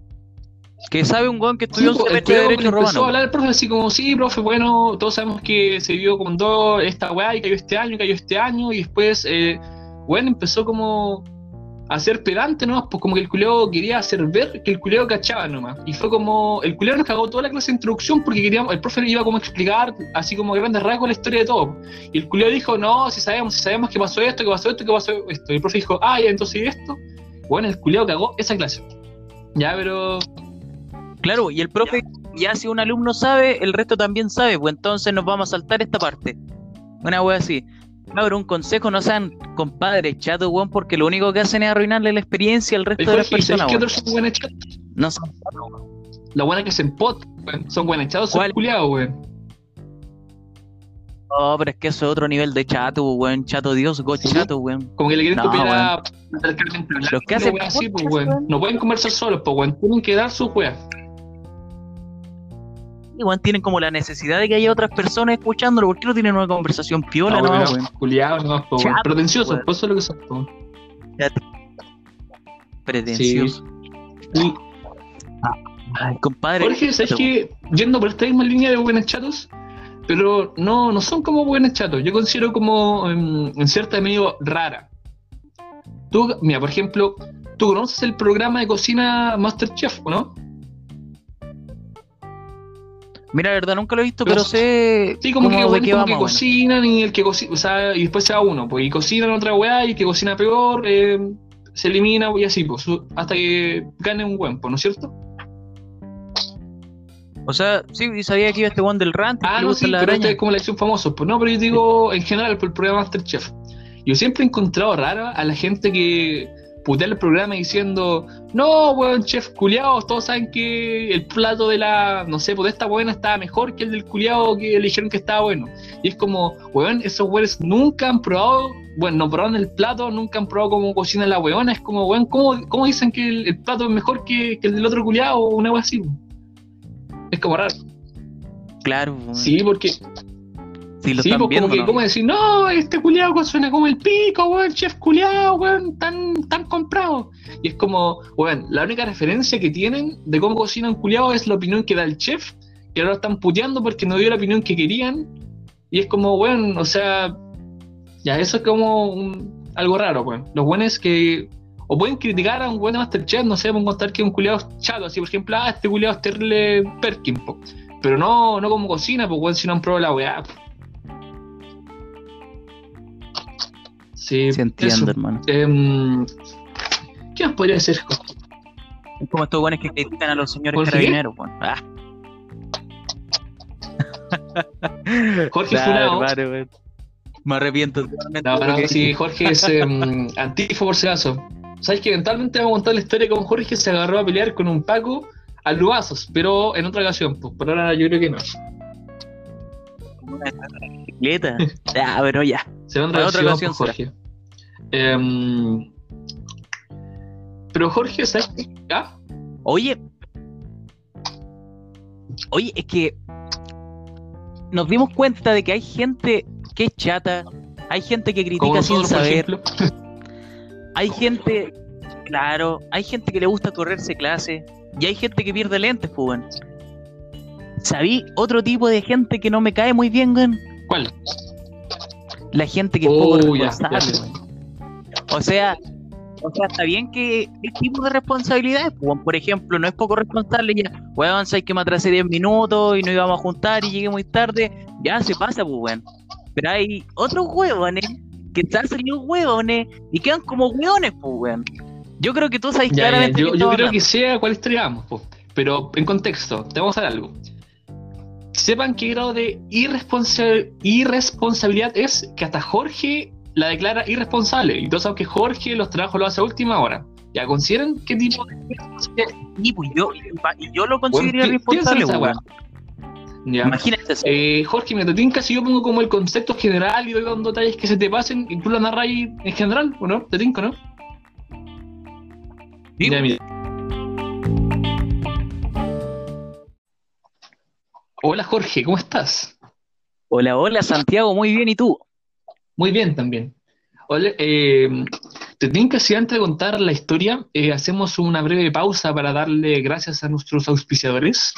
Speaker 2: Que sabe un weón que
Speaker 1: Sí,
Speaker 2: estudió un
Speaker 1: el
Speaker 2: semestre de Derecho
Speaker 1: empezó a
Speaker 2: Romano.
Speaker 1: hablar el profe así como, sí, profe, bueno, todos sabemos que se vio con dos esta weá y cayó este año, cayó este año, y después, eh, bueno, empezó como a ser pedante nomás, pues como que el culeo quería hacer ver que el culeo cachaba nomás. Y fue como, el culeo nos cagó toda la clase de introducción porque queríamos, el profe iba como a explicar así como a grandes rasgos la historia de todo. Y el culeo dijo, no, si sabemos, si sabemos que pasó esto, que pasó esto, que pasó esto. Y el profe dijo, ah, ya, entonces ¿y esto. Bueno, el culeo cagó esa clase. Ya, pero
Speaker 2: Claro, y el profe, ya si un alumno sabe, el resto también sabe, pues entonces nos vamos a saltar esta parte. Una wea así. Cabrón, un consejo, no sean compadres chatos, weón, porque lo único que hacen es arruinarle la experiencia al resto de las
Speaker 1: Jorge, ¿sabes
Speaker 2: personas,
Speaker 1: otros son buenos chatos?
Speaker 2: No son chatos, weón.
Speaker 1: La buena que se empot, weón. Son buenos echados, son culiados, weón.
Speaker 2: No, pero es que eso es otro nivel de chato, weón. Chato Dios, go
Speaker 1: Sí.
Speaker 2: chato, weón.
Speaker 1: Como que le quieren
Speaker 2: No,
Speaker 1: copiar a
Speaker 2: Los que hacen
Speaker 1: así, pues, weón. No pueden conversar solos, pues, weón. Tienen que dar su weón.
Speaker 2: Weón, tienen como la necesidad de que haya otras personas escuchándolo. ¿Por qué no tienen una conversación piola, no, weón?
Speaker 1: Culiados, no, weón.
Speaker 2: Chato,
Speaker 1: Pretenciosos, pues eso es lo que son, pues, weón.
Speaker 2: Pretencioso.
Speaker 1: Y,
Speaker 2: Ay, compadre.
Speaker 1: Jorge, ¿sabes que Yendo por esta misma línea de buenos chatos, pero no, no son como buenos chatos. Yo considero como em, en cierta medio rara. Tú, mira, por ejemplo, tú conoces el programa de cocina Masterchef, ¿o no?
Speaker 2: Mira, la verdad nunca lo he visto,
Speaker 1: Pero
Speaker 2: pero sé
Speaker 1: Sí, como que,
Speaker 2: de
Speaker 1: bueno,
Speaker 2: qué
Speaker 1: como que cocinan y el que cocina, o sea, y después se va uno, pues y cocinan otra weá y el que cocina peor, eh, se elimina y así, pues, hasta que gane un buen, pues, ¿no es cierto?
Speaker 2: O sea, sí, y sabía que iba este one del rant.
Speaker 1: Ah, no, sí, pero este es como la acción famoso. Pues no, pero yo digo en general por el programa Masterchef. Yo siempre he encontrado raro a la gente que putea el programa diciendo, no, weón, chef culiao, todos saben que el plato de la, no sé, pues de esta buena estaba mejor que el del culiao que eligieron que estaba bueno. Y es como, weón, esos weones nunca han probado, bueno, no probaron el plato, nunca han probado cómo cocina la weona. Es como, weón, ¿cómo, cómo dicen que el, el plato es mejor que, que el del otro culiao o una wea así? Es como raro.
Speaker 2: Claro, weón.
Speaker 1: Sí, porque
Speaker 2: Sí, lo
Speaker 1: sí,
Speaker 2: están
Speaker 1: pues
Speaker 2: viendo.
Speaker 1: como que,
Speaker 2: ¿no?
Speaker 1: ¿cómo decir? No, este culiado suena como el pico, weón, chef culiado, weón, tan, tan comprado. Y es como, weón, la única referencia que tienen de cómo cocina un culiado es la opinión que da el chef, que ahora están puteando porque no dio la opinión que querían. Y es como, weón, o sea, ya, eso es como un- algo raro, weón. Los buenos que, o pueden criticar a un buen de Masterchef, no sé, pueden contar que es un culiado chato, así, por ejemplo, ah, este culiado es terrible Perkin, po. Pero no, no como cocina, pues, weón, si no han probado la weá. po. Sí,
Speaker 2: Sí, entiendo,
Speaker 1: eso.
Speaker 2: hermano.
Speaker 1: Em, ¿Qué más podría ser?
Speaker 2: Es como estos buenos que critican a los señores
Speaker 1: ¿Jorge?
Speaker 2: carabineros, weón. Ah.
Speaker 1: Jorge
Speaker 2: Claro,
Speaker 1: Funao.
Speaker 2: hermano. Me arrepiento totalmente.
Speaker 1: No,
Speaker 2: porque-
Speaker 1: sí, Jorge es em, antifo por si acaso. Sabes que eventualmente vamos a contar la historia con Jorge se agarró a pelear con un Paco a lubazos, pero en otra ocasión, pues por ahora yo creo que no.
Speaker 2: Una bicicleta. Ya, pero ya.
Speaker 1: Se va en
Speaker 2: Para otra ocasión
Speaker 1: con Jorge. Em, pero Jorge, ¿sabes qué? ¿Ah?
Speaker 2: Oye. Oye, es que nos dimos cuenta de que hay gente que es chata, hay gente que critica sin
Speaker 1: nosotros, por
Speaker 2: saber, hay gente, claro, hay gente que le gusta correrse clase y hay gente que pierde lentes, pues. ¿Sabí otro tipo de gente que no me cae muy bien, weón?
Speaker 1: ¿Cuál?
Speaker 2: La gente que es
Speaker 1: Oh,
Speaker 2: poco
Speaker 1: ya,
Speaker 2: responsable,
Speaker 1: ya.
Speaker 2: O sea, o sea, está bien que este tipo de responsabilidades, pues, por ejemplo, no es poco responsable ya, weón, sabes que me atrasé 10 minutos y no íbamos a juntar y llegué muy tarde, ya se pasa, pues, weón. Pero hay otros huevones que están saliendo huevones y quedan como huevones, pues, weón. Yo creo que tú sabes
Speaker 1: Ya,
Speaker 2: claramente
Speaker 1: yo,
Speaker 2: qué
Speaker 1: yo creo
Speaker 2: hablando.
Speaker 1: que sea cuál vamos, po. pero en contexto, te vamos a dar algo. Sepan qué grado de irresponsa- irresponsabilidad es que hasta Jorge la declara irresponsable. Y todos saben que Jorge los trabajos lo hace a última hora. Ya, consideren qué tipo de irresponsabilidad.
Speaker 2: Y, pues, yo, yo lo consideraría
Speaker 1: pi-
Speaker 2: responsable,
Speaker 1: piensa en esa
Speaker 2: weón.
Speaker 1: Ya.
Speaker 2: Imagínate eso.
Speaker 1: Eh, Jorge, mira, te tinca si yo pongo como el concepto general y doy dando detalles que se te pasen y tú lo narras ahí en general, ¿o no? ¿Te tinca, no?
Speaker 2: Sí,
Speaker 1: Ya, mira. Hola Jorge, ¿cómo estás?
Speaker 2: Hola, hola, Santiago, muy bien, ¿y tú?
Speaker 1: Muy bien también. Hola, eh, te tinca si antes de contar la historia eh, hacemos una breve pausa para darle gracias a nuestros auspiciadores.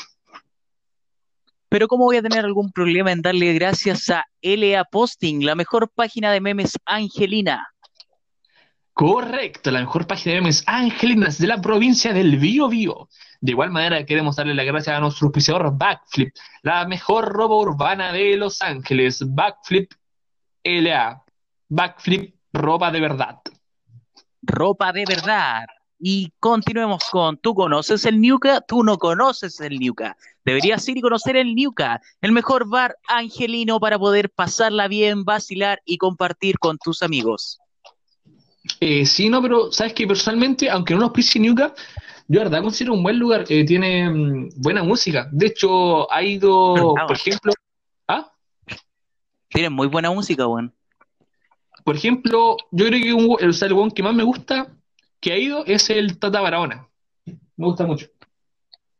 Speaker 2: Pero ¿cómo voy a tener algún problema en darle gracias a LA Posting, la mejor página de memes angelina?
Speaker 1: Correcto, la mejor página de memes angelinas de la provincia del Bío Bío. De igual manera queremos darle las gracias a nuestro auspiciador Backflip, la mejor ropa urbana de Los Ángeles. Backflip LA. Backflip, ropa de verdad.
Speaker 2: Ropa de verdad. Y continuemos con, ¿tú conoces el Niuca? Tú no conoces el Niuca. Deberías ir y conocer el Niuca, el mejor bar angelino para poder pasarla bien, vacilar y compartir con tus amigos.
Speaker 1: Eh, sí, no, pero sabes que personalmente, aunque no nos auspicie Ñuca, yo verdad considero un buen lugar. eh, tiene mm, buena música. De hecho, ha ido,
Speaker 2: Ah,
Speaker 1: por ejemplo, ¿ah?
Speaker 2: Tienen muy buena música, weón.
Speaker 1: Por ejemplo, yo creo que un, el, el weón que más me gusta que ha ido es el Tata Barahona. Me gusta mucho.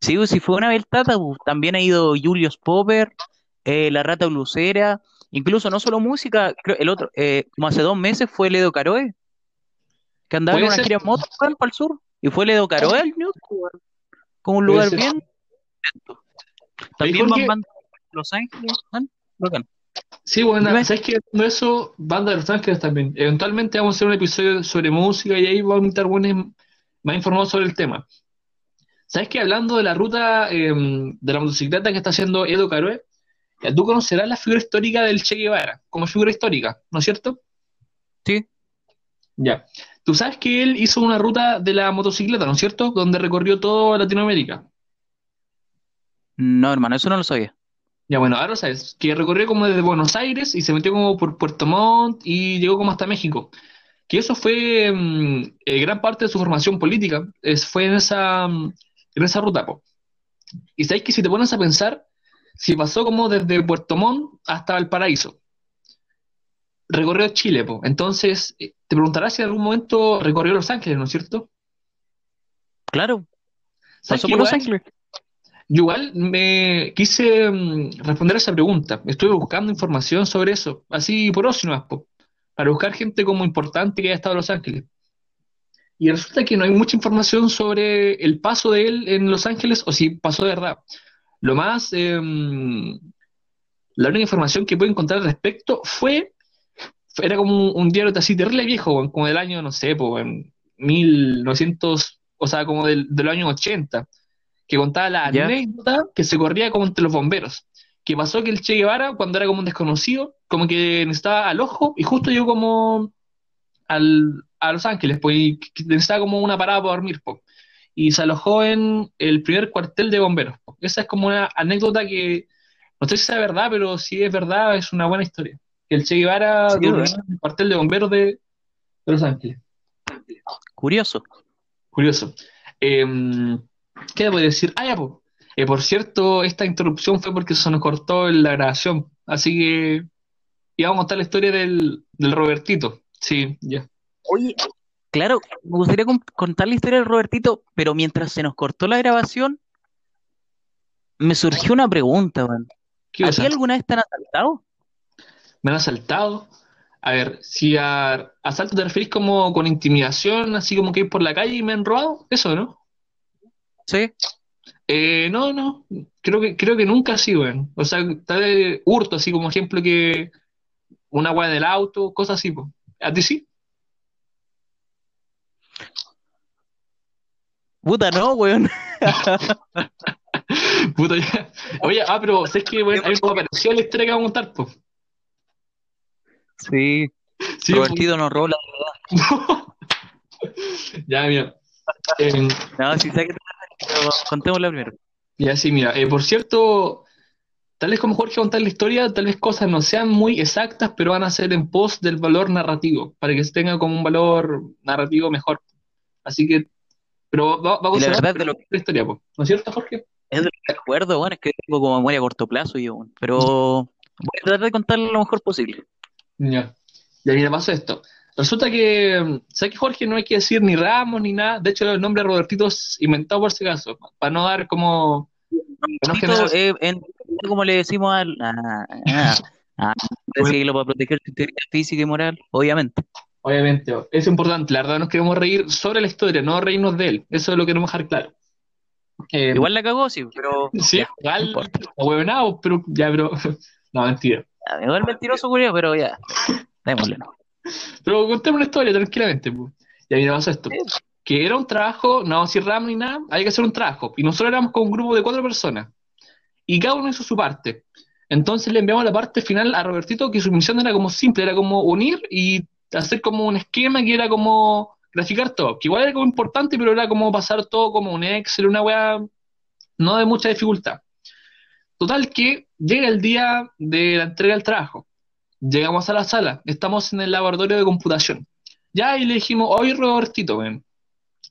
Speaker 2: Sí, pues, si fue una vez el Tata, pues, también ha ido Julius Popper, eh, La Rata Blusera, incluso no solo música, creo, el otro, eh, como hace dos meses fue Ledo Caroe, que andaba en una
Speaker 1: ser.
Speaker 2: gira moto para el sur, y fue Ledo Caroe al New York, como un lugar bien. También van bandas de Los Ángeles, bacán.
Speaker 1: Sí, bueno. ¿sabes? Haciendo eso, Banda de Los Ángeles también. Eventualmente vamos a hacer un episodio sobre música y ahí vamos a invitar buenos más informados sobre el tema. ¿Sabes qué? Hablando de la ruta eh, de la motocicleta que está haciendo Edo Caroe, tú conocerás la figura histórica del Che Guevara, como figura histórica, ¿no es cierto?
Speaker 2: Sí.
Speaker 1: Ya. Tú sabes que él hizo una ruta de la motocicleta, ¿no es cierto? Donde recorrió toda Latinoamérica.
Speaker 2: No, hermano, eso no lo sabía.
Speaker 1: Ya bueno, ahora lo sabes, que recorrió como desde Buenos Aires y se metió como por Puerto Montt y llegó como hasta México. Que eso fue mm, eh, gran parte de su formación política, es, fue en esa, mm, en esa ruta. po. Y sabes que si te pones a pensar, si pasó como desde Puerto Montt hasta Valparaíso, recorrió Chile, po. Entonces, eh, te preguntarás si en algún momento recorrió Los Ángeles, ¿no es cierto?
Speaker 2: Claro,
Speaker 1: ¿Sabes
Speaker 2: pasó por Los
Speaker 1: igual?
Speaker 2: Ángeles.
Speaker 1: Yo igual me quise mm, responder a esa pregunta. Estuve buscando información sobre eso, así por ocio nomás, po, para buscar gente como importante que haya estado en Los Ángeles. Y resulta que no hay mucha información sobre el paso de él en Los Ángeles o si pasó de verdad. Lo más, em, la única información que pude encontrar al respecto fue, era como un, un diario así terrible viejo, como del año, no sé, po, en 1900, o sea, como del, de los años 80 que contaba la anécdota que se corría como entre los bomberos. Que pasó que el Che Guevara, cuando era como un desconocido, como que necesitaba al ojo y justo llegó como al, a Los Ángeles, pues, y necesitaba como una parada para dormir, pues. Y se alojó en el primer cuartel de bomberos. po. Esa es como una anécdota que no sé si es verdad, pero si es verdad, es una buena historia. Que el Che Guevara
Speaker 2: Sí,
Speaker 1: durmió
Speaker 2: ¿verdad?
Speaker 1: en el cuartel de bomberos de, de Los Ángeles.
Speaker 2: Curioso.
Speaker 1: Curioso. Em, ¿qué te puedo decir? Ah, ya, po. Eh, por cierto, esta interrupción fue porque se nos cortó la grabación. Así que íbamos a contar la historia del, del Robertito. Sí, ya.
Speaker 2: Oye, claro, me gustaría con- contar la historia del Robertito, pero mientras se nos cortó la grabación, me surgió una pregunta, man.
Speaker 1: ¿Qué
Speaker 2: ¿A ti alguna vez te han asaltado?
Speaker 1: Me han asaltado. A ver, si a asalto te referís como con intimidación, así como que ir por la calle y me han robado, eso, ¿no?
Speaker 2: Sí.
Speaker 1: Eh, no, no, creo que, creo que nunca así, weón. O sea, tal vez hurto, así como ejemplo que una weá del auto, cosas así, po. ¿A ti sí?
Speaker 2: Puta, no, weón.
Speaker 1: Puta, ya. Oye, ah, pero ¿sabes qué, weón? A mí me apareció la historia que vamos a contar, po.
Speaker 2: Sí,
Speaker 1: Sí,
Speaker 2: Robertito nos robó la...
Speaker 1: po. Ya, mira. Eh,
Speaker 2: No, sí sé que contémosla primero.
Speaker 1: ya, sí, mira. Eh, por cierto, tal vez como Jorge contar la historia, tal vez cosas no sean muy exactas, pero van a ser en pos del valor narrativo, para que tenga como un valor narrativo mejor. Así que, pero va, va a
Speaker 2: la verdad, de lo
Speaker 1: la historia, po. ¿No es cierto, Jorge?
Speaker 2: es de lo que recuerdo, bueno, es que tengo como memoria a corto plazo yo. Pero voy a tratar de contarlo lo mejor posible.
Speaker 1: Ya. Ya, mira, pasó esto. Resulta que, ¿sabes que Jorge? No hay que decir ni Ramos ni nada. De hecho, el nombre Robertito es inventado por si acaso, para no dar como. para no
Speaker 2: eh, en- como le decimos al... Ah, ah, ah, decirlo para proteger su integridad física y moral, obviamente.
Speaker 1: Obviamente, es importante. La verdad, nos queremos reír sobre la historia, no reírnos de él. Eso es lo que queremos dejar claro. Eh,
Speaker 2: Igual la cagó, sí, pero...
Speaker 1: sí,
Speaker 2: ya, no
Speaker 1: igual, ahueonado, pero ya, pero. No, mentira.
Speaker 2: Ah, Igual mentiroso, curioso, pero ya. Démosle.
Speaker 1: Pero contemos una historia tranquilamente. pues. Ya, mira, pasó esto. Que era un trabajo, no vamos a decir Ramos ni nada, había que hacer un trabajo. Y nosotros éramos con un grupo de cuatro personas. Y cada uno hizo su parte. Entonces le enviamos la parte final a Robertito, que su misión era como simple, era como unir y hacer como un esquema que era como graficar todo. Que igual era como importante, pero era como pasar todo como un Excel, una weá no de mucha dificultad. Total que llega el día de la entrega del trabajo. Llegamos a la sala, estamos en el laboratorio de computación. Ya, y le dijimos, oye Robertito, ven.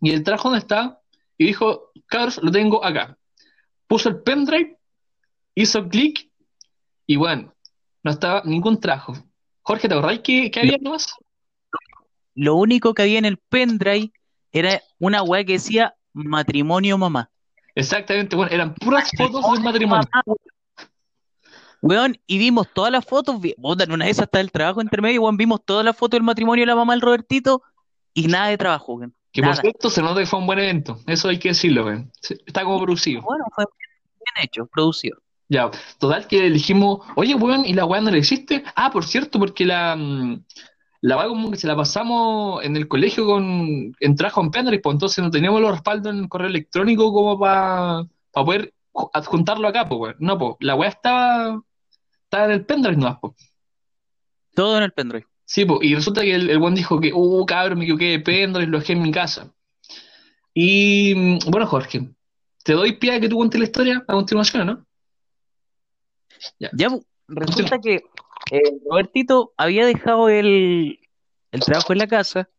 Speaker 1: Y el trabajo dónde está, y dijo, cabros, lo tengo acá. Puso el pendrive, hizo clic, y bueno, no estaba ningún trabajo. Jorge, ¿te acordás que, que había nomás?
Speaker 2: Lo único que había en el pendrive era una weá que decía matrimonio mamá.
Speaker 1: Exactamente, bueno, eran puras fotos del matrimonio.
Speaker 2: Weón. Weón, y vimos todas las fotos, en una de esas está el trabajo entre medio, weón, vimos todas las fotos del matrimonio de la mamá del Robertito y nada de trabajo, weón.
Speaker 1: Que por cierto se nota que fue un buen evento, eso hay que decirlo. Sí, Está como producido.
Speaker 2: Bueno, fue bien hecho, producido.
Speaker 1: Ya, total que le dijimos, oye, weón, ¿y la weá no la hiciste? Ah, por cierto, porque la, mm, la weá como que se la pasamos en el colegio con, en trabajo en pendrive, pues entonces no teníamos los respaldos en el correo electrónico como para poder ju- adjuntarlo acá, pues. No, pues, la weá estaba, estaba en el pendrive nomás, pues.
Speaker 2: Todo en el pendrive.
Speaker 1: Sí, po, y resulta que el, el buen dijo que, uh, cabrón, me equivoqué de pendrive, lo dejé en mi casa. Y mm, bueno, Jorge, te doy pie a que tú cuentes la historia a continuación, ¿no?
Speaker 2: Ya, pu, resulta que eh, Robertito había dejado el, el trabajo en la casa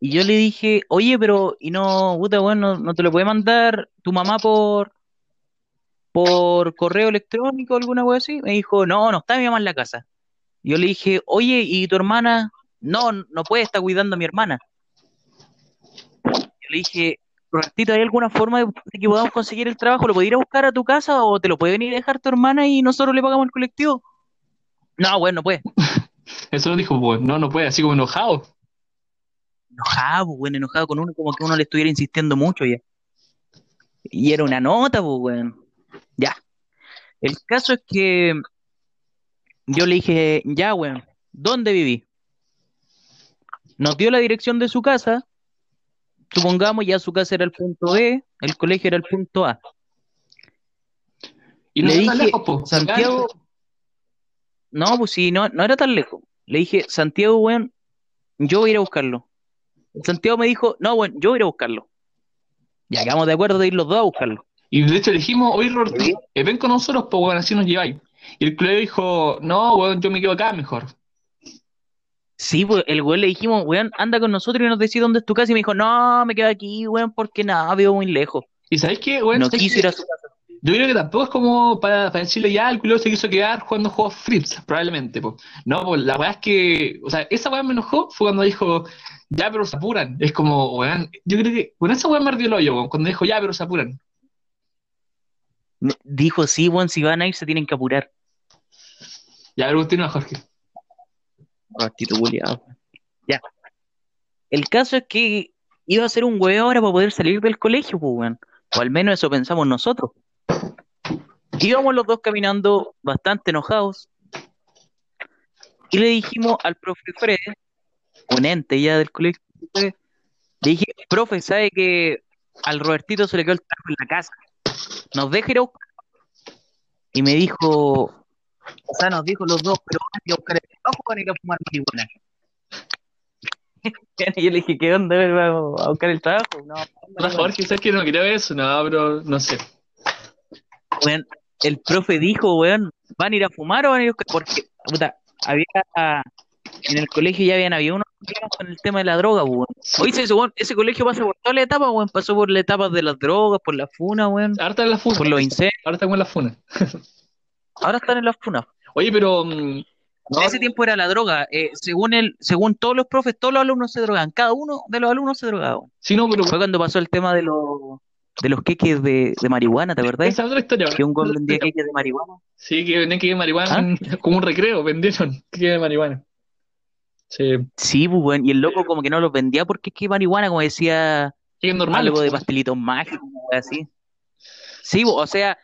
Speaker 2: y yo le dije, oye, pero, y no, puta, bueno, no, te lo puede mandar tu mamá por, por correo electrónico alguna cosa así. Me dijo, no, no está mi mamá en la casa. Yo le dije, oye, ¿y tu hermana? No, no puede estar cuidando a mi hermana. Yo le dije, Robertito, ¿hay alguna forma de que podamos conseguir el trabajo? ¿Lo puede ir a buscar a tu casa o te lo puede venir a dejar tu hermana y nosotros le pagamos el colectivo? No, bueno, no puede.
Speaker 1: Eso lo dijo, pues, no, no puede, así como enojado.
Speaker 2: Enojado, pues, weón, enojado con uno, como que uno le estuviera insistiendo mucho ya. Y era una nota, pues, weón. Ya. El caso es que yo le dije, ya, weón, ¿dónde viví? Nos dio la dirección de su casa. Supongamos ya su casa era el punto B, el colegio era el punto A.
Speaker 1: Y no
Speaker 2: Le dije,
Speaker 1: lejos.
Speaker 2: Santiago, no, pues sí, no, no era tan lejos. Le dije, Santiago, weón, yo voy a ir a buscarlo. Santiago me dijo, no, weón, yo voy a ir a buscarlo. Ya quedamos de acuerdo de ir los dos a buscarlo.
Speaker 1: Y de hecho le dijimos, oye, Roberto, eh, ven con nosotros, pues, bueno, así nos lleváis. Y el colegio dijo, no, weón, yo me quedo acá mejor.
Speaker 2: Sí, pues el weón le dijimos, weón, anda con nosotros y nos decís dónde es tu casa. Y me dijo, no, me quedo aquí, weón, porque nada, veo muy lejos.
Speaker 1: ¿Y sabéis qué, weón?
Speaker 2: No
Speaker 1: ¿Sabéis
Speaker 2: quiso ir a su casa.
Speaker 1: Yo creo que tampoco es como para, para decirle ya, el culo se quiso quedar jugando juegos Fritz, probablemente. po. No, pues la weá es que, o sea, esa weá me enojó fue cuando dijo, ya, pero se apuran. Es como, weón, yo creo que, con esa weá me ardió el hoyo, weón, cuando dijo, ya, pero se apuran.
Speaker 2: Dijo, sí, weón, si van a ir se tienen que apurar.
Speaker 1: Ya, pero continúa, Jorge.
Speaker 2: Ratito culiao. Ya. El caso es que iba a ser un huevo ahora para poder salir del colegio, pues, weón. O al menos eso pensamos nosotros. Íbamos los dos caminando bastante enojados. Y le dijimos al profe Fred, un ente ya del colegio, le dije, profe, ¿sabe que al Robertito se le quedó el trabajo en la casa? ¿Nos deja ir a buscar? Y me dijo, o sea, nos dijo los dos, pero van a ir a buscar el trabajo van a ir a fumar marihuana. Y yo le dije, ¿qué onda? ¿Vamos a buscar el trabajo? No,
Speaker 1: No, Jorge, ¿sabes que no creo eso? No, pero no sé.
Speaker 2: Weón, el profe dijo, weón, ¿van a ir a fumar o van a ir a? Porque, puta, había, en el colegio ya habían habido unos problemas con el tema de la droga, weón. Ese, weón, ese colegio pasa por todas las etapas, weón, pasó por las etapas de las drogas, por la funa, weón,
Speaker 1: Ahora está en la funa.
Speaker 2: por los incendios,
Speaker 1: Ahora está con la funa.
Speaker 2: ahora están en las funas.
Speaker 1: Oye, pero. mm,
Speaker 2: En ese tiempo era la droga, eh, según el, según todos los profes, todos los alumnos se drogaban, cada uno de los alumnos se drogaba.
Speaker 1: Sí, no, pero.
Speaker 2: Fue cuando pasó el tema de los, de los queques de, de marihuana, ¿te acordás?
Speaker 1: Esa es otra historia.
Speaker 2: Que un gol vendía queques de marihuana.
Speaker 1: Sí, que vendían que de marihuana
Speaker 2: ¿Ah?
Speaker 1: como un recreo, vendieron que de marihuana. Sí,
Speaker 2: Sí, pues, weón, y el loco como que no los vendía porque es que marihuana, como decía,
Speaker 1: es normal.
Speaker 2: algo de pastelitos mágicos, así. Sí, pues, o sea,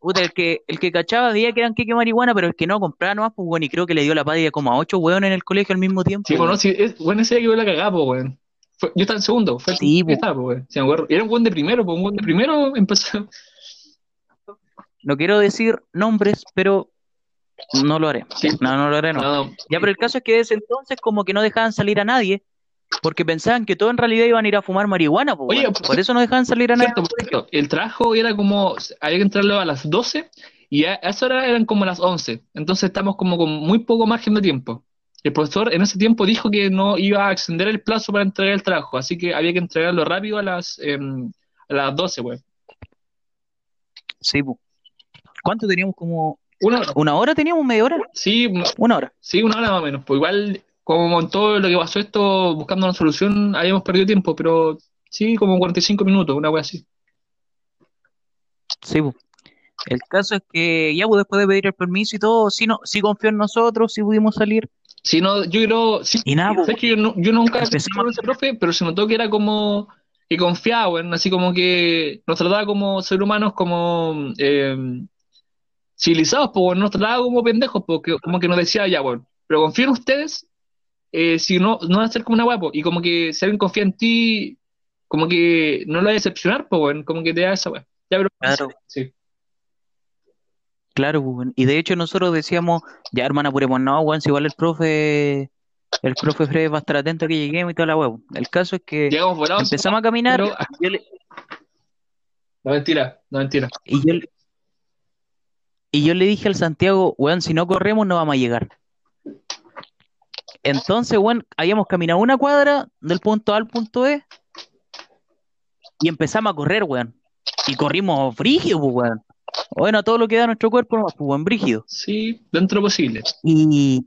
Speaker 2: puta, el que, el que cachaba veía que eran queque marihuana, pero el que no compraba nomás, pues, bueno, y creo que le dio la patria como a ocho weones en el colegio al mismo tiempo.
Speaker 1: Sí,
Speaker 2: weón.
Speaker 1: bueno, sí, es, bueno, ese día que la cagaba, pues, weón. Fue- yo estaba en segundo, fue el
Speaker 2: Sí,
Speaker 1: que
Speaker 2: po.
Speaker 1: estaba, pues. Sí, me acuerdo. Era un buen de primero, pues, un buen de primero empezó.
Speaker 2: No quiero decir nombres, pero no lo haré.
Speaker 1: Sí.
Speaker 2: No, no lo haré, no.
Speaker 1: No, no.
Speaker 2: Ya, pero el caso es que desde entonces como que no dejaban salir a nadie, porque pensaban que todos en realidad iban a ir a fumar marihuana, pues,
Speaker 1: Oye,
Speaker 2: weón.
Speaker 1: por
Speaker 2: por eso no dejaban salir a nadie.
Speaker 1: Cierto, el trabajo era como, había que entrarlo a las 12 y a a esa hora eran como las 11. Entonces estamos como con muy poco margen de tiempo. El profesor en ese tiempo dijo que no iba a extender el plazo para entregar el trabajo, así que había que entregarlo rápido a las, em, a las 12, güey.
Speaker 2: Sí, pues. ¿Cuánto teníamos? Como
Speaker 1: Una hora.
Speaker 2: una hora teníamos, media hora,
Speaker 1: Sí,
Speaker 2: una hora.
Speaker 1: sí, una hora más o menos. Pues igual, como en todo lo que pasó esto, buscando una solución, habíamos perdido tiempo, pero sí, como 45 minutos, una wea así.
Speaker 2: Sí, pues. El caso es que ya pues, después de pedir el permiso y todo, sí, no, sí confió en nosotros, sí pudimos salir.
Speaker 1: Sí, no, yo creo, sí,
Speaker 2: Y nada, pues,
Speaker 1: sabes que yo, no- yo nunca
Speaker 2: Empezamos-
Speaker 1: con ese profe, pero se notó que era como que confiaba, weón, así como que nos trataba como seres humanos, como eh, civilizados, pues, nos trataba como pendejos, porque como que nos decía, ya, bueno, pero confío en ustedes, eh, si no, no va a ser como una guapo, y como que si alguien confía en ti, como que no lo va a decepcionar, pues, weón, como que te da esa weón. Ya, pero
Speaker 2: Claro.
Speaker 1: sí.
Speaker 2: Claro, pues, weón. Y de hecho nosotros decíamos, ya hermana, apuremos, no, weón, si igual el profe El profe Fred va a estar atento a que lleguemos y toda la huevo. El caso es que
Speaker 1: Llegamos volados.
Speaker 2: empezamos a caminar
Speaker 1: pero-
Speaker 2: y yo le-
Speaker 1: No, mentira, no, mentira.
Speaker 2: y yo, le- y yo le dije al Santiago, weón, si no corremos no vamos a llegar. Entonces, weón, habíamos caminado una cuadra del punto A al punto E y empezamos a correr, weón. Y corrimos brígido, pues, weón. Bueno, todo lo que da nuestro cuerpo, nomás, pues, weón, brígido.
Speaker 1: Sí, dentro posible.
Speaker 2: Y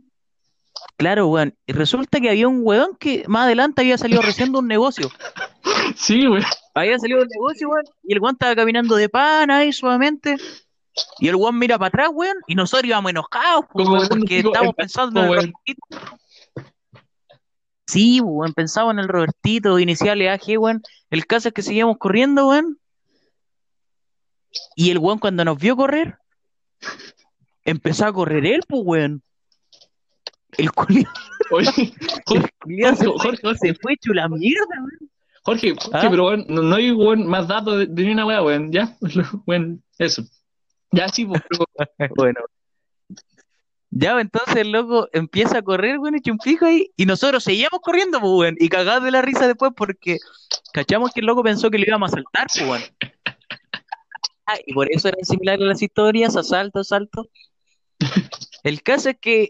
Speaker 2: claro, weón, y resulta que había un weón que más adelante había salido recién de un negocio.
Speaker 1: Sí, güey.
Speaker 2: Había salido del negocio, weón, y el weón estaba caminando de pana ahí suavemente. Y el weón mira para atrás, weón, y nosotros íbamos enojados, pues, weón, porque estábamos pensando en el
Speaker 1: weón.
Speaker 2: Robertito. Sí, pues, weón, pensaba en el Robertito, iniciales AG, weón. El caso es que seguíamos corriendo, weón. Y el weón cuando nos vio correr, empezó a correr él, pues, weón. El culiao,
Speaker 1: Oye,
Speaker 2: el
Speaker 1: Jorge,
Speaker 2: culiao se,
Speaker 1: Jorge,
Speaker 2: fue,
Speaker 1: Jorge,
Speaker 2: se fue hecho la mierda, weón.
Speaker 1: Jorge, Jorge,
Speaker 2: ¿Ah?
Speaker 1: pero weón, no, no hay weón, más datos de, de ni una weá, weón. Ya, weón, eso. Ya, sí, pues,
Speaker 2: Bueno. Ya, pues, entonces el loco empieza a correr, weón, hecho un pico ahí, y nosotros seguíamos corriendo, pues, weón, y cagados de la risa después porque cachamos que el loco pensó que lo íbamos a saltar, pues, weón. Ah, y por eso eran similares las historias, asalto, asalto. El caso es que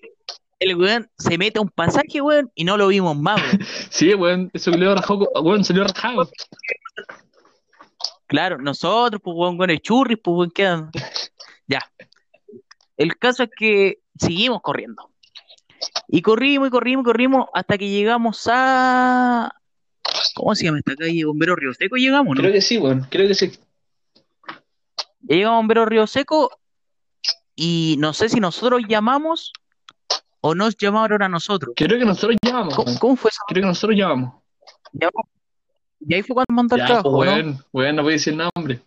Speaker 2: el weón se mete a un pasaje, weón, y no lo vimos más, weón.
Speaker 1: sí, weón, eso que le rajó, weón, salió rajado.
Speaker 2: Claro, nosotros, pues, weón, con el churris, pues, weón, quedan. Ya. El caso es que seguimos corriendo. Y corrimos y corrimos y corrimos hasta que llegamos a. ¿Cómo se llama esta calle? Bombero Río Seco llegamos, ¿no?
Speaker 1: Creo que sí, weón, creo que sí.
Speaker 2: Ya llegamos a Bombero Río Seco y no sé si nosotros llamamos o nos llamaron a nosotros.
Speaker 1: Creo que nosotros llamamos,
Speaker 2: ¿Cómo, fue eso?
Speaker 1: Creo que nosotros llamamos.
Speaker 2: Llamamos. Y ahí fue cuando mandó el trabajo,
Speaker 1: pues,
Speaker 2: ¿no?
Speaker 1: weón, no voy a decir nombre.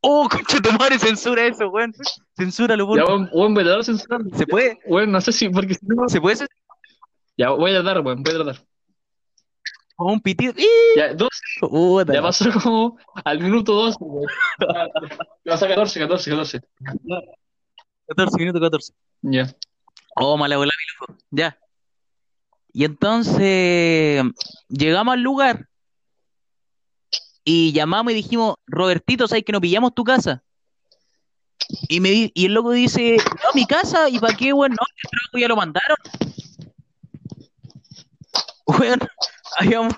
Speaker 2: Oh, concha tu madre, censura eso, weón. Censúralo, por favor.
Speaker 1: weón, voy a dar censurando.
Speaker 2: ¿Se puede?
Speaker 1: Weón, no sé si, porque si no.
Speaker 2: ¿Se puede hacer
Speaker 1: Ya, voy a dar, weón, voy a tratar.
Speaker 2: Como un pitido?
Speaker 1: Ya, dos,
Speaker 2: Puta.
Speaker 1: ya pasó como al minuto dos, weón. Pasa 14, 14, 14.
Speaker 2: 14 minutos, 14.
Speaker 1: Ya.
Speaker 2: Oh, mala bola, mi loco. Ya. Y entonces llegamos al lugar y llamamos y dijimos, Robertito, ¿sabes que nos pillamos tu casa? Y me di- y el loco dice, no, mi casa, ¿y para qué, weón? No, el trabajo ya lo mandaron. Weón, habíamos-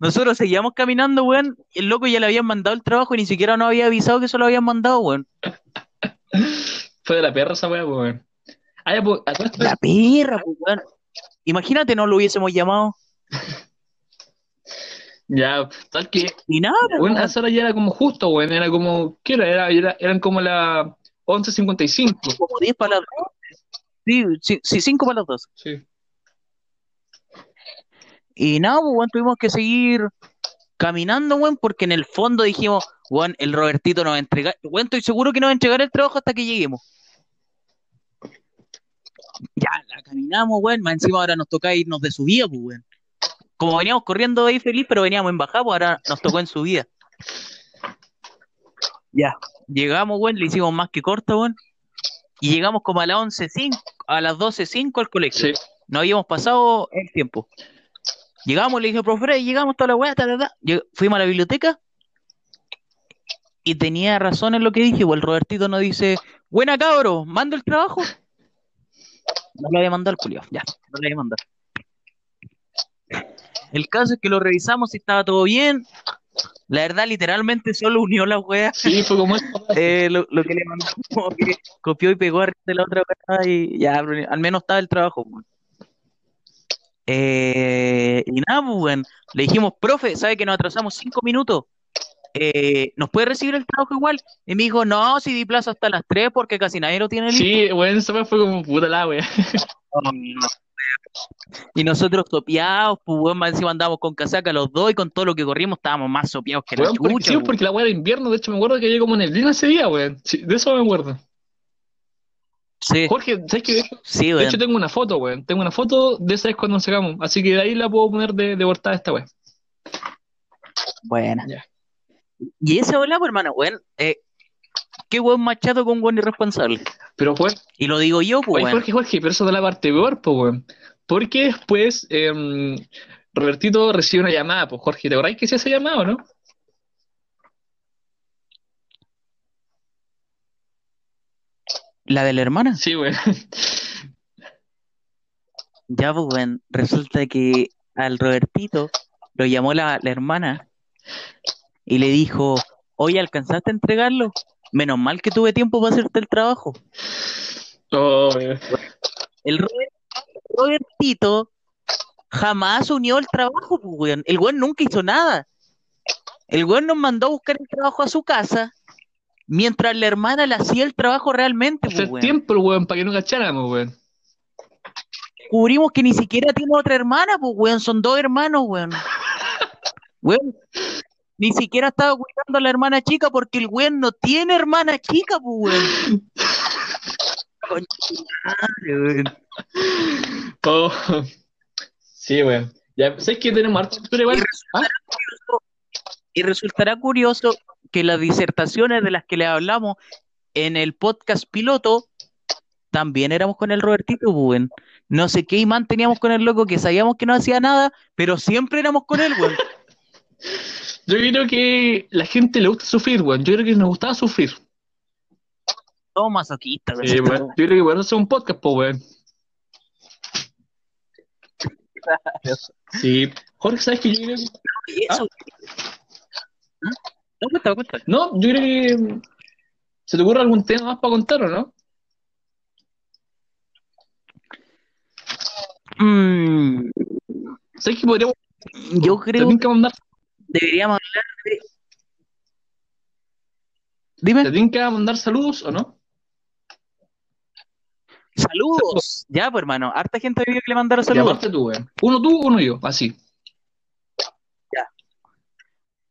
Speaker 2: nosotros seguíamos caminando, weón, y el loco ya le habían mandado el trabajo y ni siquiera nos había avisado que se lo habían mandado, weón.
Speaker 1: Fue de la perra esa weá, weón. Ah, pues,
Speaker 2: La perra, pues, weón. Imagínate, no lo hubiésemos llamado.
Speaker 1: Ya, tal que,
Speaker 2: Ni nada,
Speaker 1: weón, a esa hora ya era como justo, weón. Era como, ¿qué era? Era, era- eran como las 11.55.
Speaker 2: como 10 para las 2. Sí, sí, sí, 5 para las 2.
Speaker 1: Sí.
Speaker 2: Y nada, pues, tuvimos que seguir caminando, weón, porque en el fondo dijimos, weón, el Robertito nos va a entregar, weón, estoy seguro que nos va a entregar el trabajo hasta que lleguemos. Ya, la caminamos, weón, más encima ahora nos toca irnos de subida, pues, weón. Como veníamos corriendo ahí feliz, pero veníamos en bajada, pues ahora nos tocó en subida. Ya, llegamos, weón, le hicimos más que corto, weón, y llegamos como a las 11.05, a las 12.05 al colegio.
Speaker 1: Sí.
Speaker 2: No habíamos pasado el tiempo. Llegamos, le dije, profe, llegamos toda la weá, ta, ta, ta. Fuimos a la biblioteca y tenía razón en lo que dije, pues el Robertito nos dice, buena cabro, mando el trabajo. No lo había mandado el culiao, ya, no lo había mandado. El caso es que lo revisamos y estaba todo bien. La verdad, literalmente solo unió la weá.
Speaker 1: Sí, fue como eso.
Speaker 2: Eh, lo, lo que le mandó como que copió y pegó arriba de la otra weá y ya, al menos estaba el trabajo, weón. Eh, y nada, pues. Le dijimos, profe, ¿sabe que nos atrasamos cinco minutos? Eh, ¿nos puede recibir el trabajo igual? Y me dijo, no, si di plazo hasta las 3 porque casi nadie lo tiene listo.
Speaker 1: Sí, weón, esa weá fue como puta la weá.
Speaker 2: Y nosotros sopeados, pues, weón, más encima andábamos con casaca los dos y con todo lo que corrimos estábamos más sopeados que la
Speaker 1: Weón, porque,
Speaker 2: chucha,
Speaker 1: sí,
Speaker 2: weón.
Speaker 1: porque la weá era invierno. De hecho, me acuerdo que había como neblina ese día, weón. Sí, de eso me acuerdo.
Speaker 2: Sí,
Speaker 1: Jorge, ¿sabes qué? De hecho,
Speaker 2: sí,
Speaker 1: de
Speaker 2: weón.
Speaker 1: hecho tengo una foto, weón. Tengo una foto de esa vez cuando nos sacamos. Así que de ahí la puedo poner de, de portada esta weá.
Speaker 2: Buena.
Speaker 1: Ya.
Speaker 2: Y esa bola, pues, hermano, weón, eh, ¿Qué weón machato con weón irresponsable?
Speaker 1: Pero pues,
Speaker 2: Y lo digo yo, pues
Speaker 1: oye,
Speaker 2: weón.
Speaker 1: Jorge, Jorge, pero eso de la parte peor, pues, weón. Porque después, em, Robertito recibe una llamada, pues, Jorge, ¿te acordás que se esa llamada o no?
Speaker 2: La de la hermana.
Speaker 1: Sí, weón.
Speaker 2: Ya, pues, weón, resulta que al Robertito lo llamó la, la hermana y le dijo, oye, ¿alcanzaste a entregarlo? Menos mal que tuve tiempo para hacerte el trabajo.
Speaker 1: Oh.
Speaker 2: El Robert- Robertito jamás unió el trabajo, pues, weón. El weón nunca hizo nada. El weón nos mandó a buscar el trabajo a su casa mientras la hermana le hacía el trabajo realmente, pues,
Speaker 1: Hacer
Speaker 2: weón.
Speaker 1: tiempo, el weón, para que no cacháramos, weón.
Speaker 2: Descubrimos que ni siquiera tiene otra hermana, pues, weón. Son dos hermanos, weón. Weón, ni siquiera estaba cuidando a la hermana chica porque el weón no tiene hermana chica, pues, weón.
Speaker 1: Oh. Sí, weón. Ya, ¿sabes que tenemos harta cultura igual?
Speaker 2: Y
Speaker 1: ¿Ah?
Speaker 2: resultará curioso, y resultará curioso que las disertaciones de las que le hablamos en el podcast piloto también éramos con el Robertito, pues, weón. No sé qué imán teníamos con el loco que sabíamos que no hacía nada, pero siempre éramos con él, weón.
Speaker 1: Yo creo que la gente le gusta sufrir, weón. Yo creo que nos gustaba sufrir.
Speaker 2: Todo masoquista.
Speaker 1: Sí. Yo creo que eso hacer un podcast, pues, weón. Sí. Jorge, ¿sabes que yo creo que...
Speaker 2: ¿Ah? No, cuenta, cuenta.
Speaker 1: No, yo creo que... ¿Se te ocurre algún tema más para contar o no?
Speaker 2: Mm,
Speaker 1: ¿Sabes que podríamos...
Speaker 2: yo creo
Speaker 1: que mandar,
Speaker 2: deberíamos hablar de... Dime.
Speaker 1: te tienen que mandar saludos o no?
Speaker 2: Saludos. Ya, pues, hermano. Harta gente había que le mandara
Speaker 1: Y
Speaker 2: saludos.
Speaker 1: aparte tú, weón. Uno tú, uno yo, así.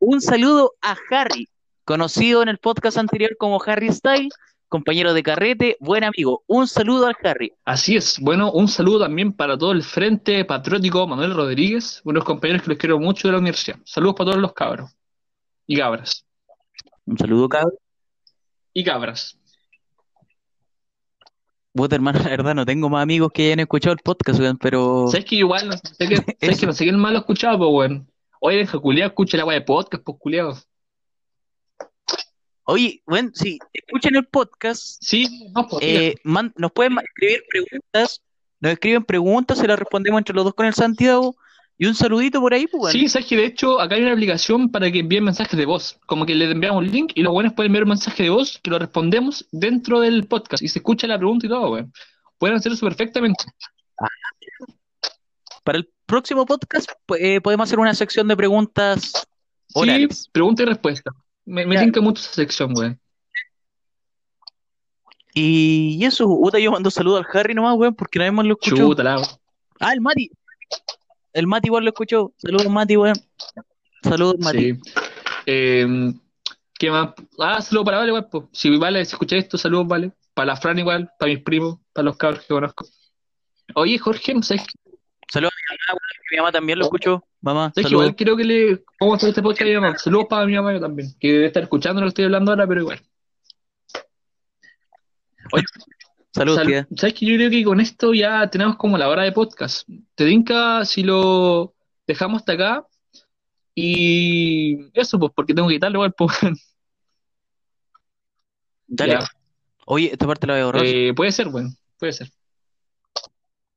Speaker 2: Un saludo a Harry, conocido en el podcast anterior como Harry Style, compañero de carrete, buen amigo. Un saludo al Harry.
Speaker 1: Así es. Bueno, un saludo también para todo el Frente Patriótico Manuel Rodríguez, unos compañeros que los quiero mucho de la universidad. Saludos para todos los cabros. Y cabras.
Speaker 2: Un saludo, cabrón.
Speaker 1: Y cabras.
Speaker 2: Puta, hermano, la verdad, no tengo más amigos que hayan escuchado el podcast, weón, pero...
Speaker 1: ¿Sabes que igual, no sé que, ¿sabes
Speaker 2: Eso.
Speaker 1: que no sé quién más lo ha escuchado, pues, weón? Oye, deja culiado, escucha la weá de podcast, pues.
Speaker 2: Oye, bueno, si escuchan el podcast,
Speaker 1: Sí, no, pues,
Speaker 2: eh, man- nos pueden escribir preguntas, nos escriben preguntas, se las respondemos entre los dos con el Santiago, y un saludito por ahí, pues, weón.
Speaker 1: Sí, sabes que de hecho acá hay una aplicación para que envíen mensajes de voz. Como que le enviamos un link y los buenos pueden enviar un mensaje de voz que lo respondemos dentro del podcast y se escucha la pregunta y todo, weón. Pueden hacer eso perfectamente.
Speaker 2: Para el próximo podcast, eh, podemos hacer una sección de preguntas
Speaker 1: Sí,
Speaker 2: orales.
Speaker 1: pregunta y respuesta. Me, me tinca mucho esa sección, weón.
Speaker 2: Y eso, puta, yo mando saludos al Harry nomás, weón, porque nadie más lo escuchó.
Speaker 1: Chuta, la
Speaker 2: Ah, el Mati. El Mati igual lo escuchó. Saludos, Mati, weón. Saludos, Mati.
Speaker 1: Sí. Eh, ¿qué más? Ah, saludos para Vale, pues. Si Vale, si escucha esto, saludos, Vale. Para la Fran igual, para mis primos, para los cabros que conozco. Oye, Jorge, ¿sabes qué?
Speaker 2: Saludos mi mamá, también lo escuchó. Mamá,
Speaker 1: ¿Sabes que
Speaker 2: saludos.
Speaker 1: igual creo que le vamos a hacer este podcast a mi mamá? Saludos para mi mamá yo también, que debe estar escuchando lo que estoy hablando ahora, pero igual.
Speaker 2: Saludos,
Speaker 1: Sal-
Speaker 2: tía.
Speaker 1: ¿Sabes que yo creo que con esto ya tenemos como la hora de podcast? Te dinca si lo dejamos hasta acá y eso, pues, porque tengo que quitarlo igual, pues.
Speaker 2: Dale.
Speaker 1: Ya.
Speaker 2: Oye, esta parte la voy a borrar.
Speaker 1: Eh, puede ser, bueno, puede ser.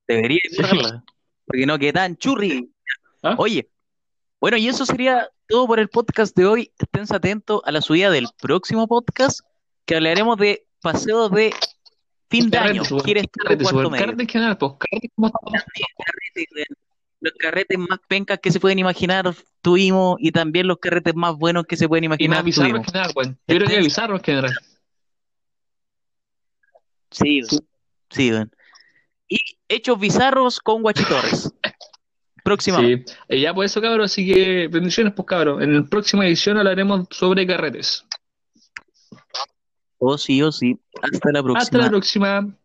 Speaker 2: Debería borrarla. Porque no quede tan churri.
Speaker 1: ¿Ah?
Speaker 2: Oye, bueno, y eso sería todo por el podcast de hoy. Esténse atentos a la subida del próximo podcast, que hablaremos de paseos de fin de año. ¿Quieres estar
Speaker 1: carretes,
Speaker 2: cuarto medio?
Speaker 1: carretes en pues, carretes
Speaker 2: carretes. Los carretes más pencas que se pueden imaginar tuvimos y también los carretes más buenos que se pueden
Speaker 1: Y
Speaker 2: imaginar
Speaker 1: más bizarro en
Speaker 2: tuvimos.
Speaker 1: general, weón. Yo creo que bizarro en general.
Speaker 2: Sí, sí, weón. Y hechos bizarros con Guachitorres. Próximamente.
Speaker 1: Sí. Eh, ya por eso, cabros, así que bendiciones, pues, cabros. En la próxima edición hablaremos sobre carretes.
Speaker 2: Oh, sí, oh, sí. Hasta la próxima.
Speaker 1: Hasta la próxima.